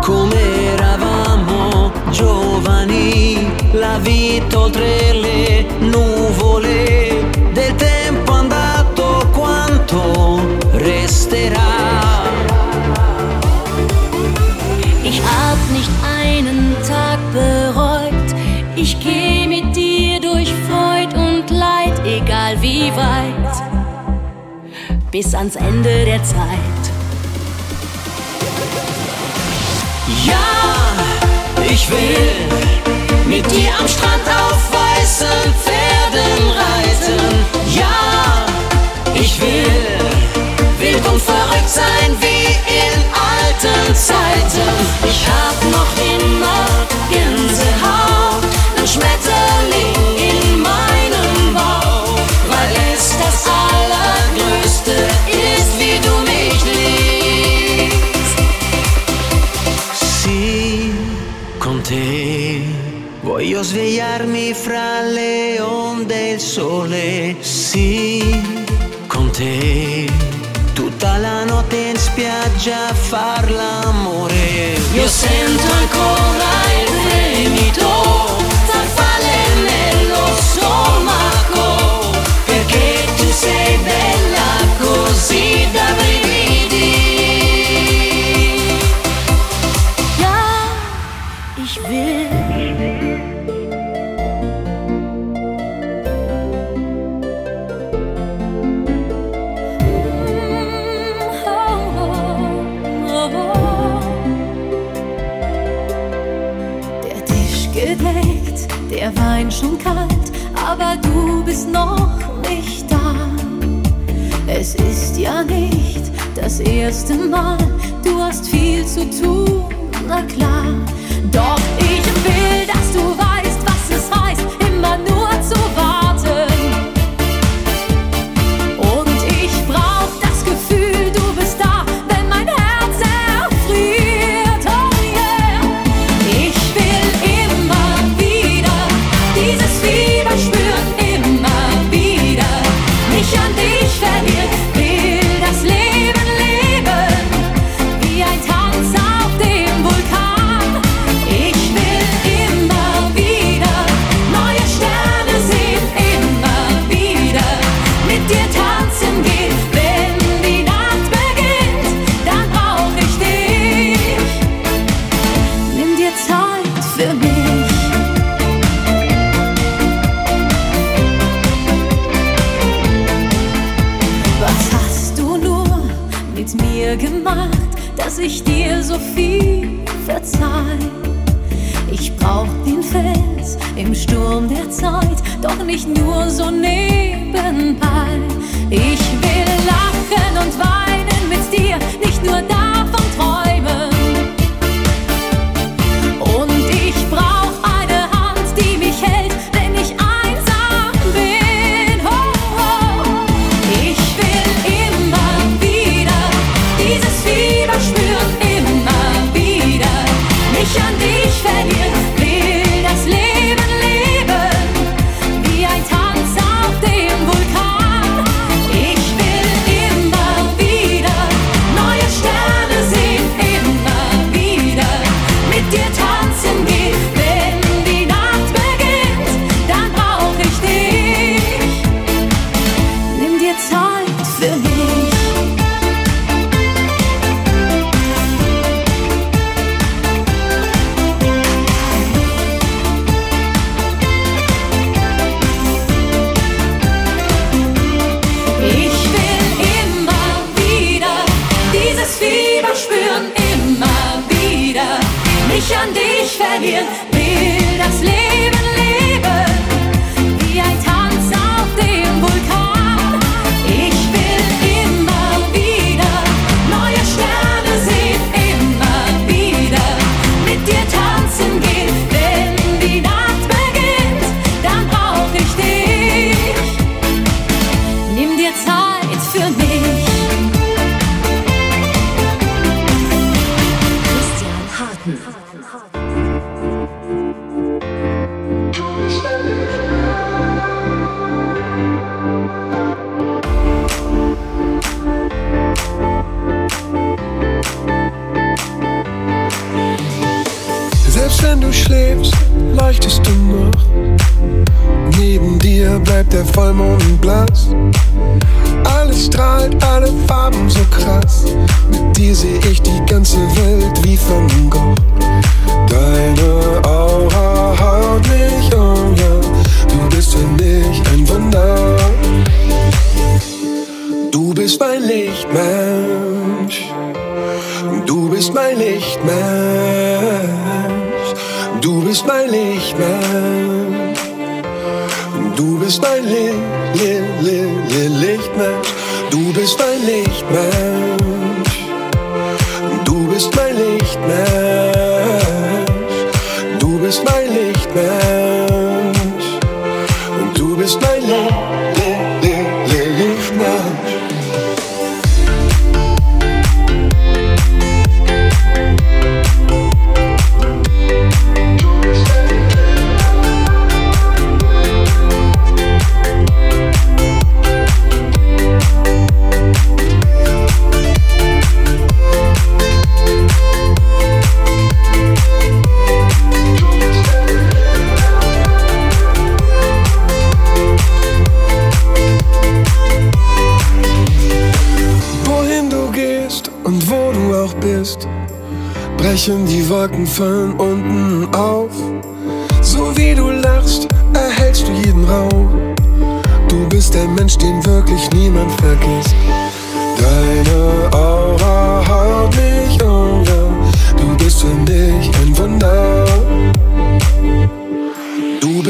Come eravamo giovani, la vita oltre le nuvole, del tempo andato quanto resterà. Weit. Bis ans Ende der Zeit. Ja, ich will mit dir am Strand auf weißen Pferden reiten. Ja, ich will wild und verrückt sein wie in alten Zeiten. Ich hab noch immer svegliarmi fra le onde e il sole. Sì, con te tutta la notte in spiaggia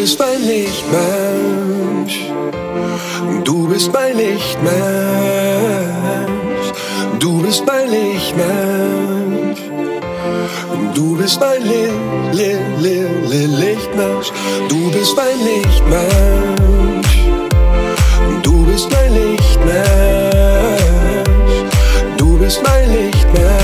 bist mein Lichtmensch. Du bist mein Lichtmensch. Du bist mein Lichtmensch. Du bist mein Li Li Li Li Lichtmensch. Du bist mein Lichtmensch. Du bist mein Lichtmensch. Du bist mein Lichtmensch.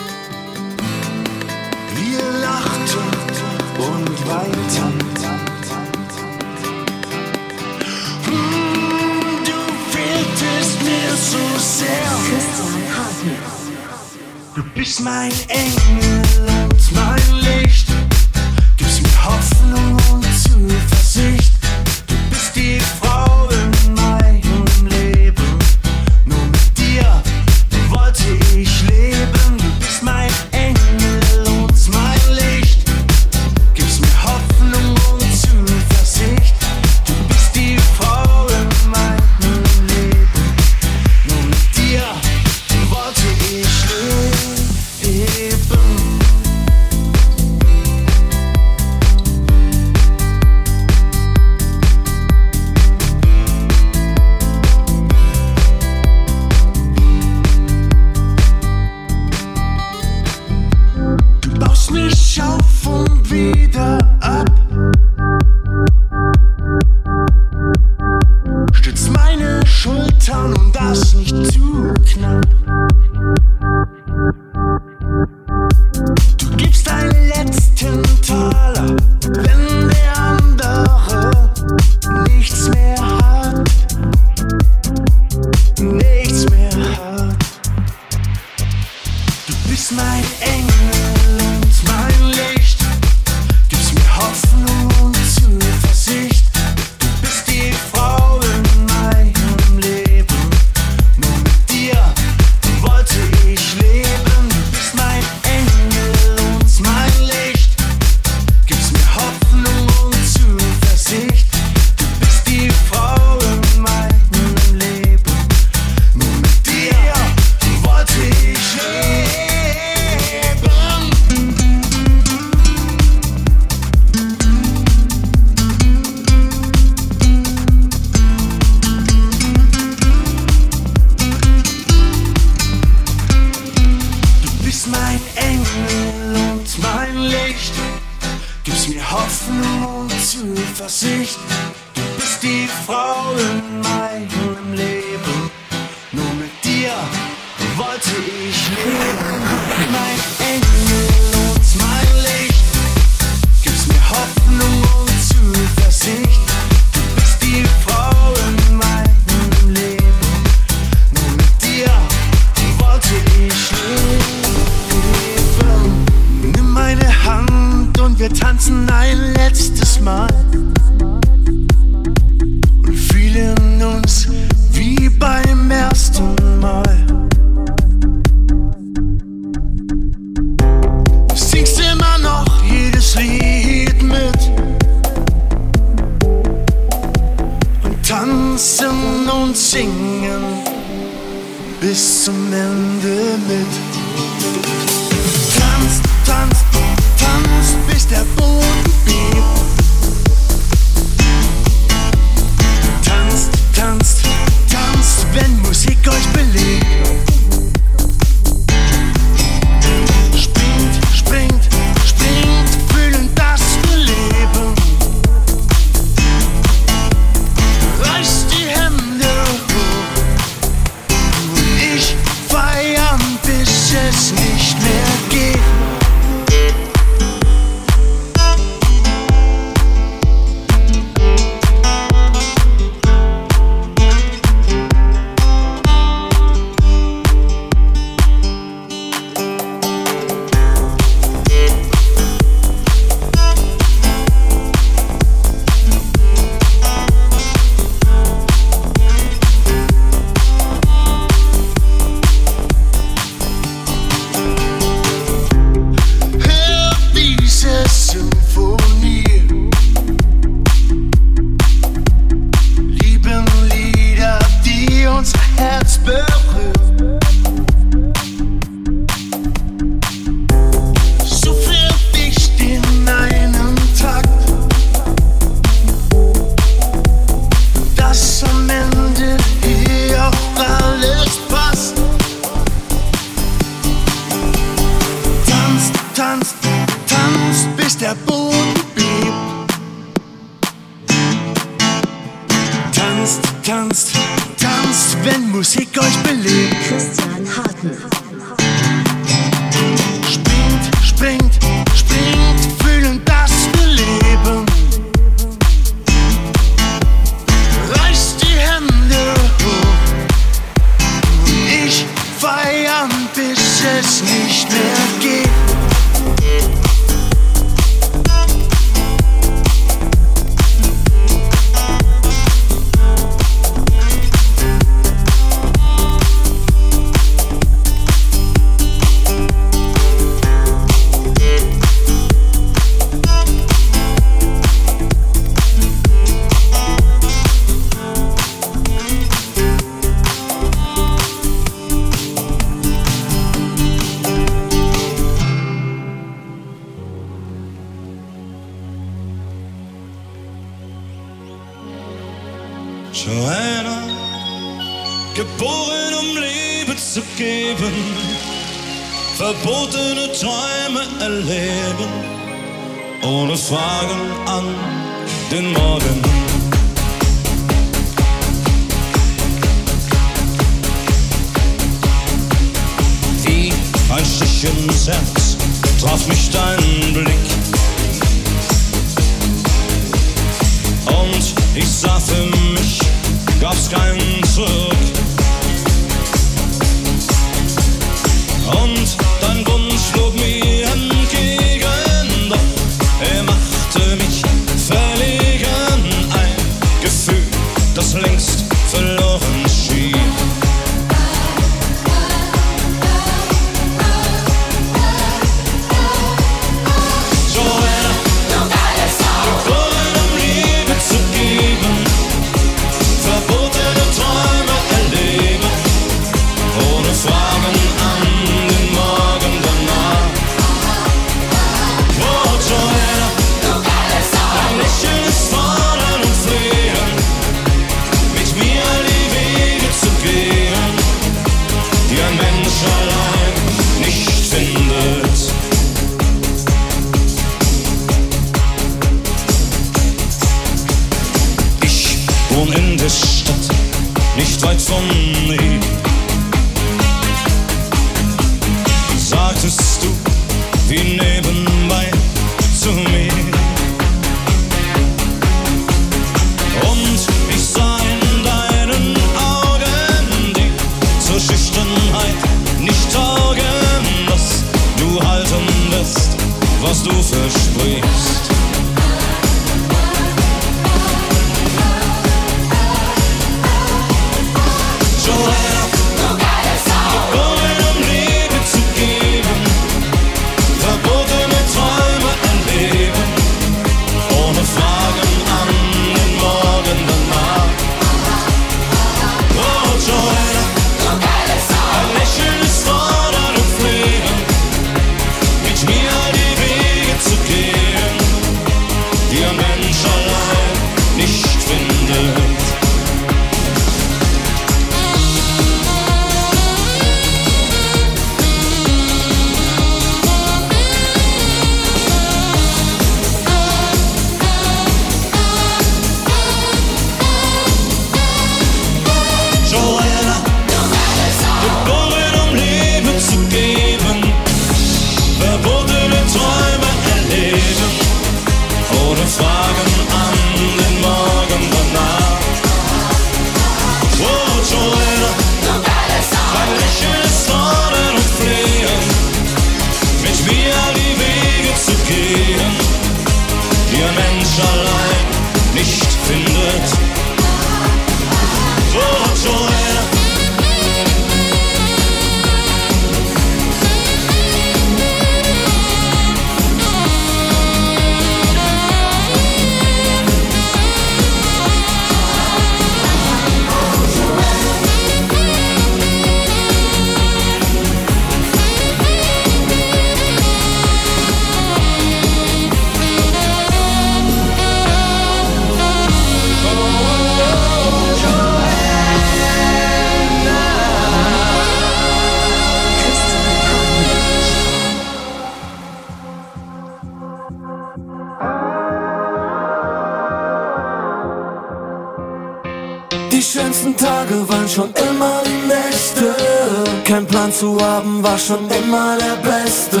Zu haben war schon immer der Beste.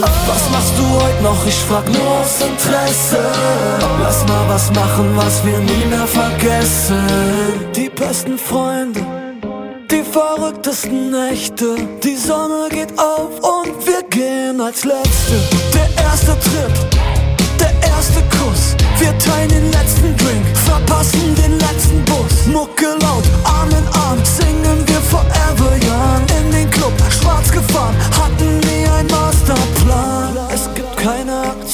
Was machst du heute noch? Ich frag nur aus Interesse. Lass mal was machen, was wir nie mehr vergessen. Die besten Freunde Die verrücktesten Nächte, die Sonne geht auf und wir gehen als Letzte. Der erste Trip, der erste Kuss, wir teilen den letzten Drink, verpassen den letzten Bus. Mucke laut, Arm in Arm, singen wir schwarz gefahren, hatten nie ein Masterplan.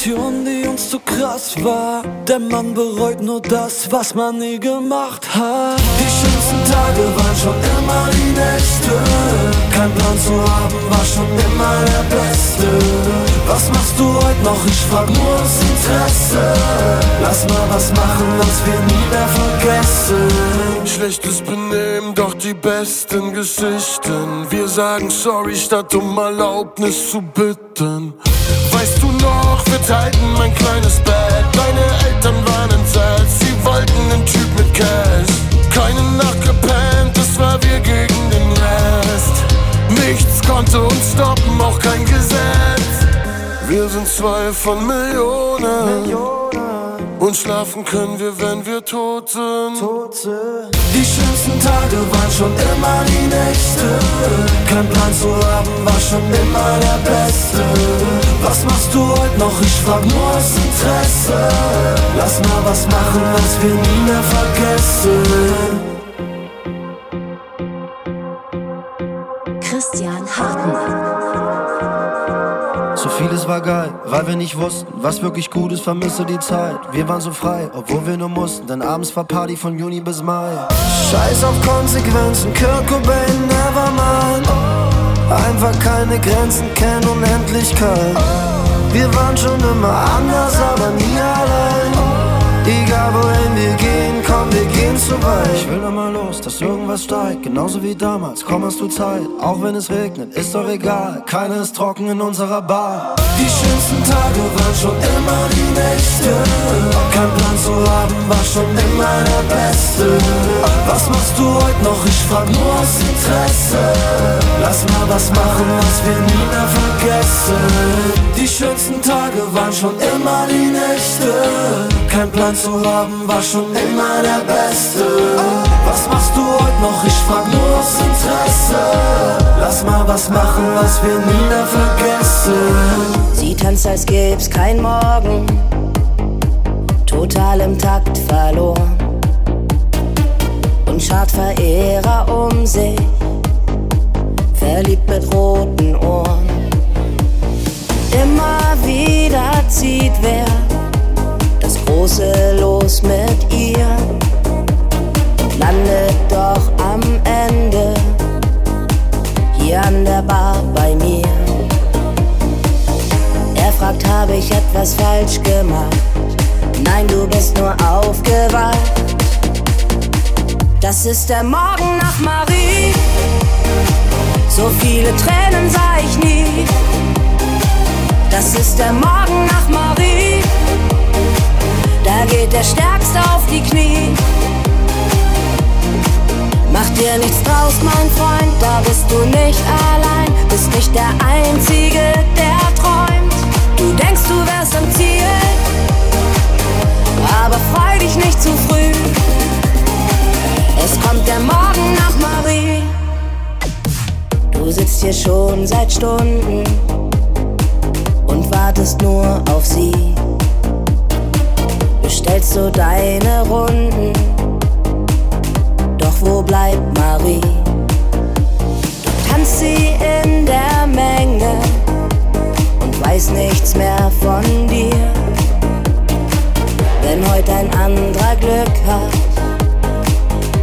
Aktion, die uns zu krass war. Der Mann bereut nur das, was man nie gemacht hat. Die schönsten Tage waren schon immer die nächste. Kein Plan zu haben war schon immer der beste. Was machst du heute noch? Ich frag nur aus Interesse. Lass mal was machen, was wir nie mehr vergessen. Schlechtes Benehmen, doch die besten Geschichten. Wir sagen sorry, statt um Erlaubnis zu bitten. Weißt du noch, wir teilten mein kleines Bett. Deine Eltern waren entsetzt, sie wollten einen Typ mit Cash. Keine Nacht gepennt, es war wir gegen den Rest. Nichts konnte uns stoppen, auch kein Gesetz. Wir sind zwei von Millionen. Und schlafen können wir, wenn wir tot sind. Die schönsten Tage waren schon immer die nächste. Kein Plan zu haben war schon immer der beste. Was machst du heute noch? Ich frag nur aus Interesse. Lass mal was machen, was wir nie mehr vergessen. War geil, weil wir nicht wussten, was wirklich gut ist, vermisse die Zeit. Wir waren so frei, obwohl wir nur mussten, denn abends war Party von Juni bis Mai. Scheiß auf Konsequenzen, Kurt Cobain, nevermind. Einfach keine Grenzen, kennen Unendlichkeit. Wir waren schon immer anders, aber nie allein. Egal wohin wir gehen, komm, wir gehen zu weit. Ich will mal los, dass irgendwas steigt, genauso wie damals. Komm, hast du Zeit, auch wenn es regnet, ist doch egal. Keiner ist trocken in unserer Bar. Die schönsten Tage waren schon immer die nächste. Kein Plan zu haben war schon immer der beste. Was machst du heute noch? Ich frag nur aus Interesse. Lass mal was machen, was wir nie mehr vergessen. Die schönsten Tage waren schon immer die nächste. Kein Plan zu haben war schon immer der beste. Was machst du heute noch? Ich frag nur aus Interesse. Lass mal was machen, was wir nie mehr vergessen. Sie tanzt, als gäb's kein Morgen, total im Takt verloren. Und schart Verehrer um sich, verliebt mit roten Ohren. Immer wieder zieht wer große Los mit ihr landet doch am Ende hier an der Bar bei mir. Er fragt, habe ich etwas falsch gemacht? Nein, du bist nur aufgewacht. Das ist der Morgen nach Marie. So viele Tränen sah ich nie. Das ist der Morgen nach Marie. Da geht der Stärkste auf die Knie. Mach dir nichts draus, mein Freund, da bist du nicht allein. Bist nicht der Einzige, der träumt. Du denkst, du wärst am Ziel, aber freu dich nicht zu früh. Es kommt der Morgen nach Marie. Du sitzt hier schon seit Stunden und wartest nur auf sie. Bestellst so deine Runden, doch wo bleibt Marie? Du tanzt sie in der Menge und weiß nichts mehr von dir. Wenn heute ein anderer Glück hat,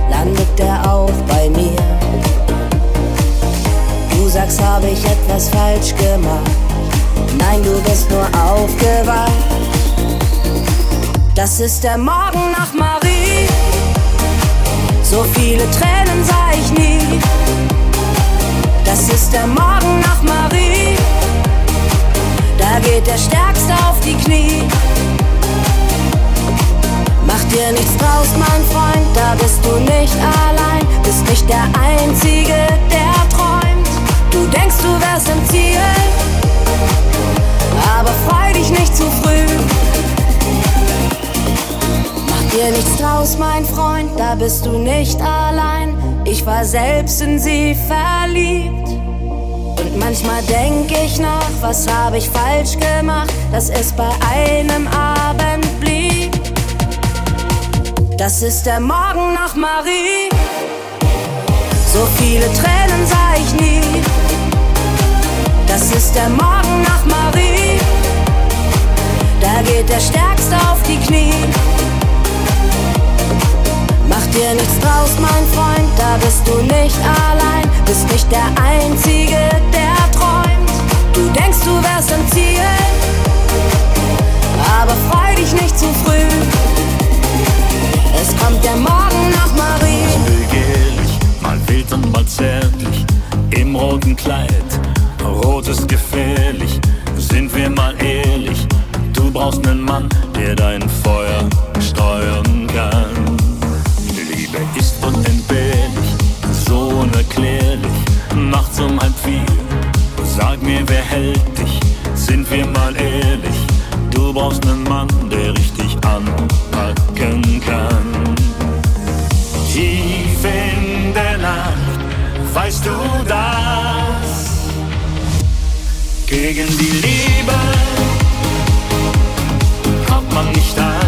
landet er auch bei mir. Du sagst, habe ich etwas falsch gemacht? Nein, du bist nur aufgewacht. Das ist der Morgen nach Marie. So viele Tränen sah ich nie. Das ist der Morgen nach Marie. Da geht der Stärkste auf die Knie. Mach dir nichts draus, mein Freund, da bist du nicht allein. Bist nicht der Einzige, der träumt. Du denkst, du wärst im Ziel, aber freu dich nicht zu früh. Dir nichts draus, mein Freund, da bist du nicht allein. Ich war selbst in sie verliebt. Und manchmal denk ich nach, was habe ich falsch gemacht, dass es bei einem Abend blieb. Das ist der Morgen nach Marie. So viele Tränen sah ich nie. Das ist der Morgen nach Marie. Da geht der Stärkste auf die Knie. Dir nichts draus, mein Freund, da bist du nicht allein. Bist nicht der Einzige, der träumt. Du denkst, du wärst am Ziel, aber freu dich nicht zu früh. Es kommt der Morgen nach Marie. Begehrlich, mal wild und mal zärtlich, im roten Kleid, rot ist gefährlich, sind wir mal ehrlich, du brauchst nen Mann, der dein Feuer steuern kann. Unerklärlich, nachts um halb vier, sag mir, wer hält dich, sind wir mal ehrlich, du brauchst nen Mann, der richtig anpacken kann. Tief in der Nacht, weißt du das? Gegen die Liebe kommt man nicht an.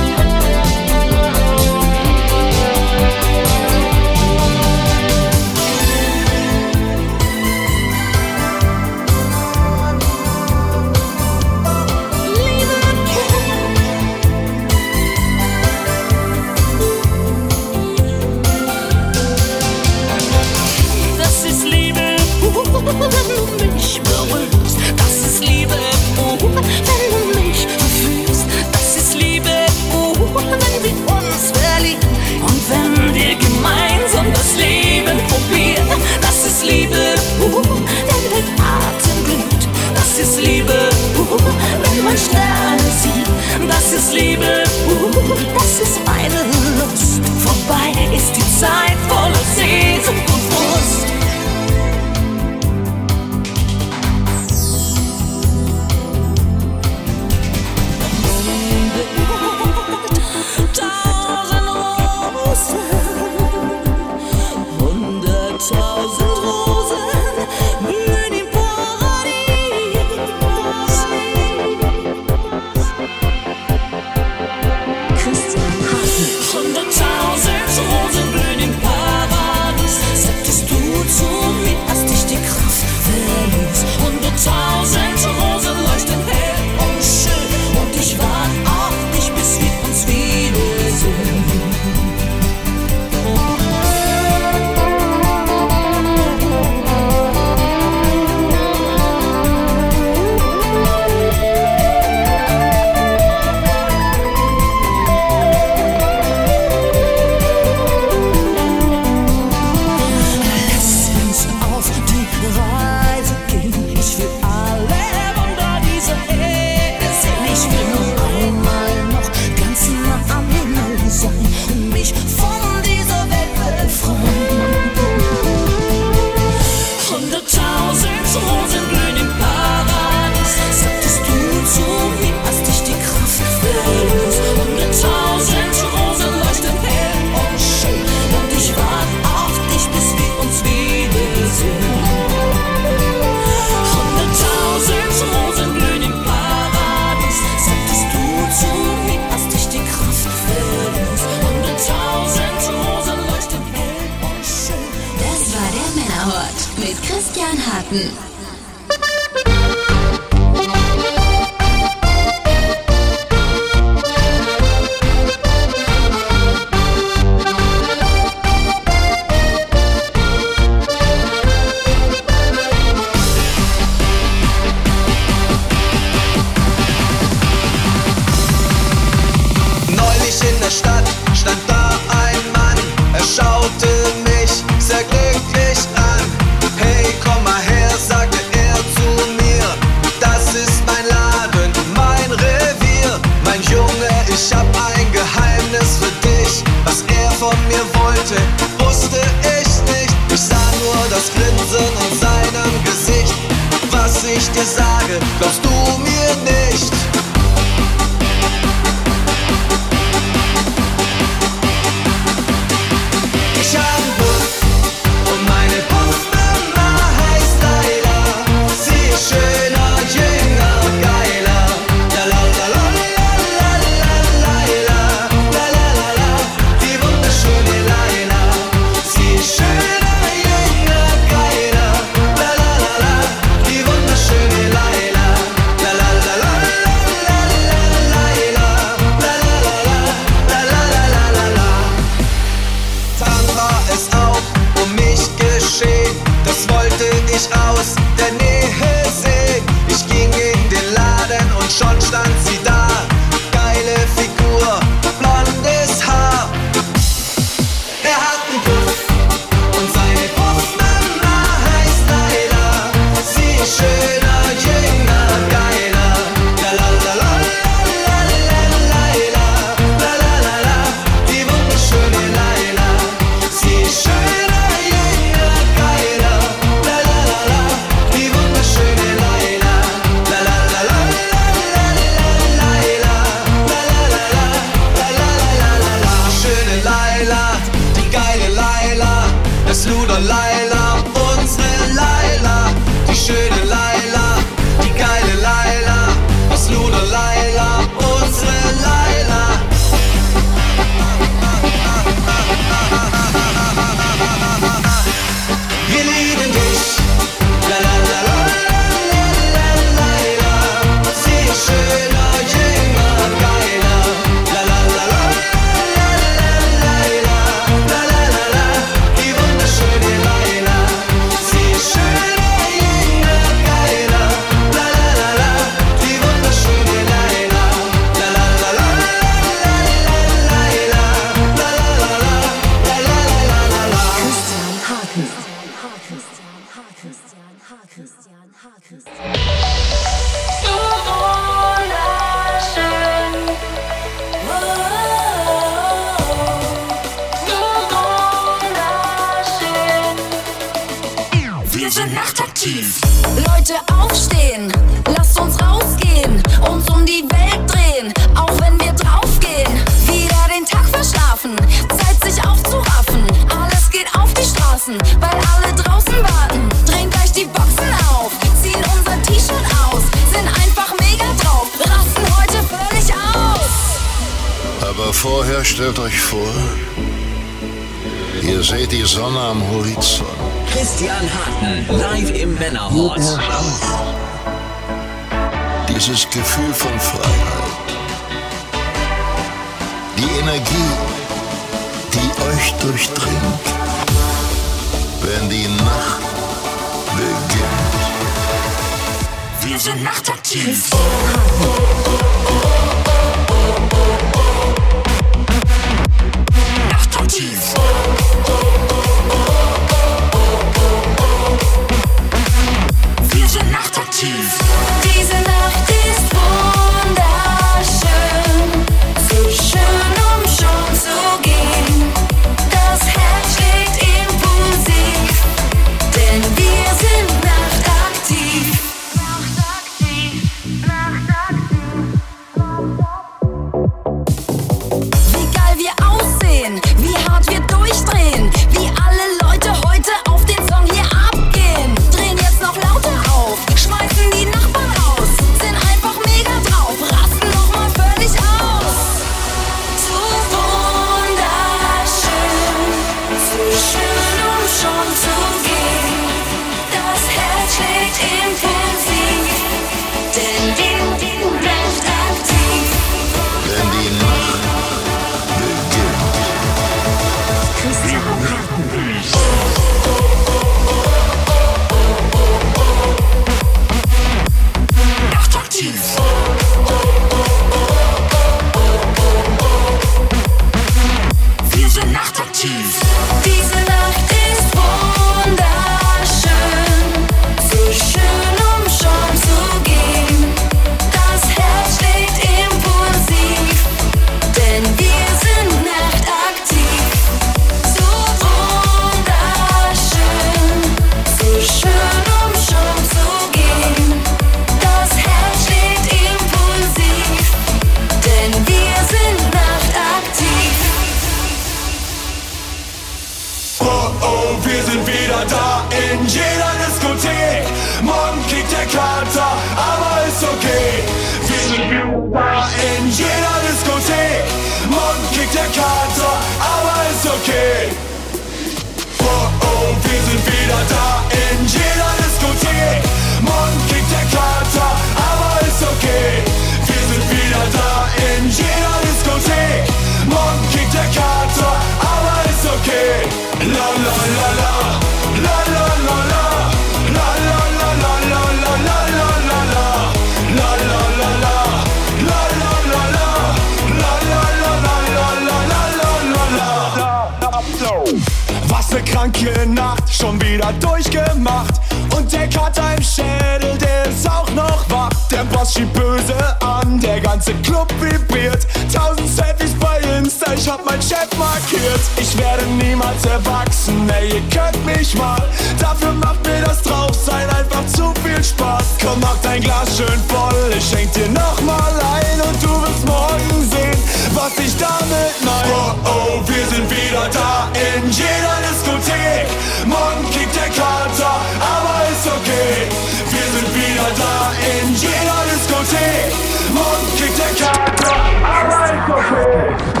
Dafür macht mir das Draufsein einfach zu viel Spaß. Komm, mach dein Glas schön voll, ich schenk dir nochmal ein. Und du wirst morgen sehen, was ich damit meine. Oh, oh, wir sind wieder da in jeder Diskothek. Morgen kickt der Kater, aber ist okay. Wir sind wieder da in jeder Diskothek. Morgen kickt der Kater, aber ist okay.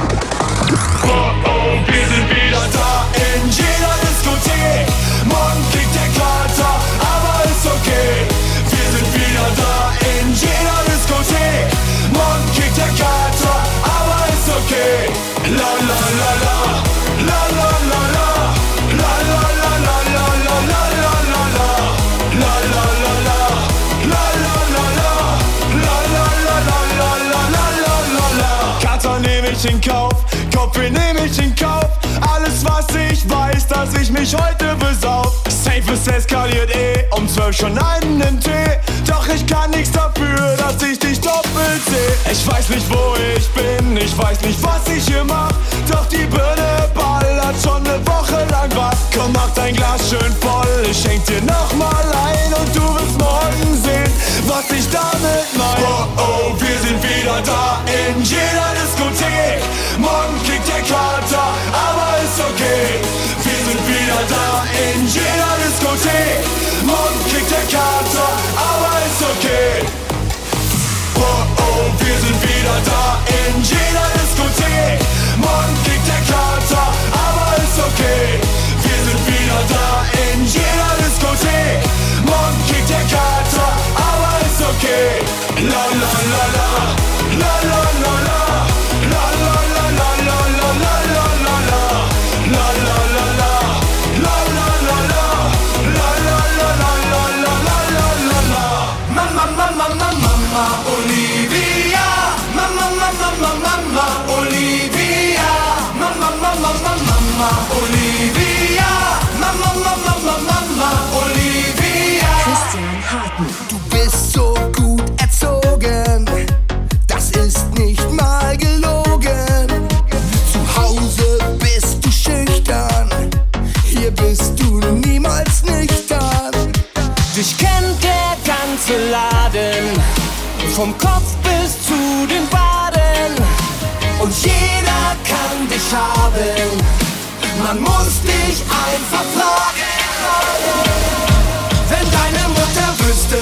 Okay. La la la la, la la la ich in Kauf, Kopfweh nehme ich in Kauf. Alles was ich weiß, dass ich mich heute besauf. Safe es eskaliert eh, um zwölf schon einen Tee. Doch ich kann nichts dafür, dass ich dich doppelt seh. Ich weiß nicht, wo ich bin, ich weiß nicht, was ich hier mach. Doch die Birne ballert schon eine Woche lang wach. Komm, mach dein Glas schön voll, ich schenk dir nochmal ein. Und du wirst morgen sehen, was ich damit mein. Oh, oh, wir sind wieder da in jeder Diskothek. Morgen kickt der Kater, aber ist okay. Wir sind wieder da in jeder Diskothek. Morgen kickt der Kater, aber ist okay. Oh oh, wir sind wieder da in jeder Diskothek. Morgen kickt der Kater, aber ist okay. Wir sind wieder da in jeder Diskothek. Morgen kickt der Kater, aber ist okay. La la la, la la la la, la vom Kopf bis zu den Waden. Und jeder kann dich haben, man muss dich einfach fragen. Wenn deine Mutter wüsste,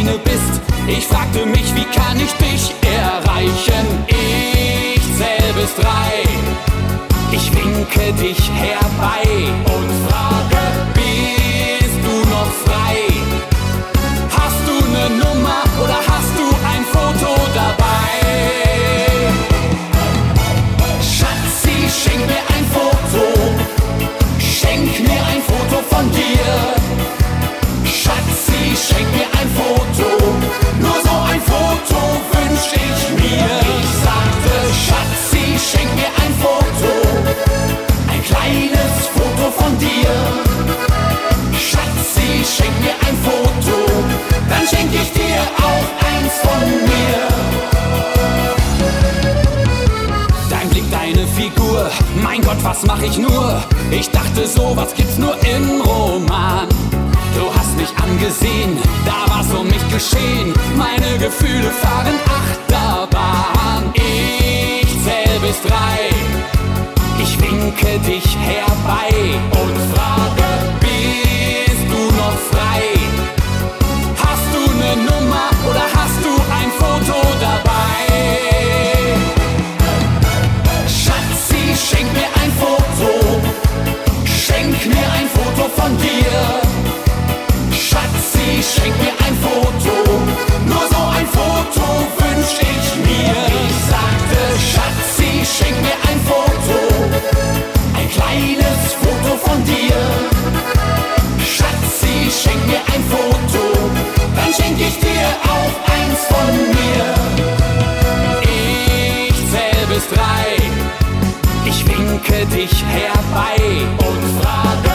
alleine bist. Ich fragte mich, wie kann ich dich erreichen? Ich zähl bis drei. Ich winke dich herbei und frage. von mir. Dein Blick, deine Figur, mein Gott, was mach ich nur? Ich dachte, sowas gibt's nur im Roman. Du hast mich angesehen, da war's um mich geschehen. Meine Gefühle fahren Achterbahn. Ich zähl bis drei, ich winke dich herbei und frage, bist du noch frei? Schenk mir ein Foto, nur so ein Foto wünsch ich mir. Ich sagte, Schatzi, schenk mir ein Foto, ein kleines Foto von dir. Schatzi, schenk mir ein Foto, dann schenk ich dir auch eins von mir. Ich zähl bis drei, ich winke dich herbei und frage.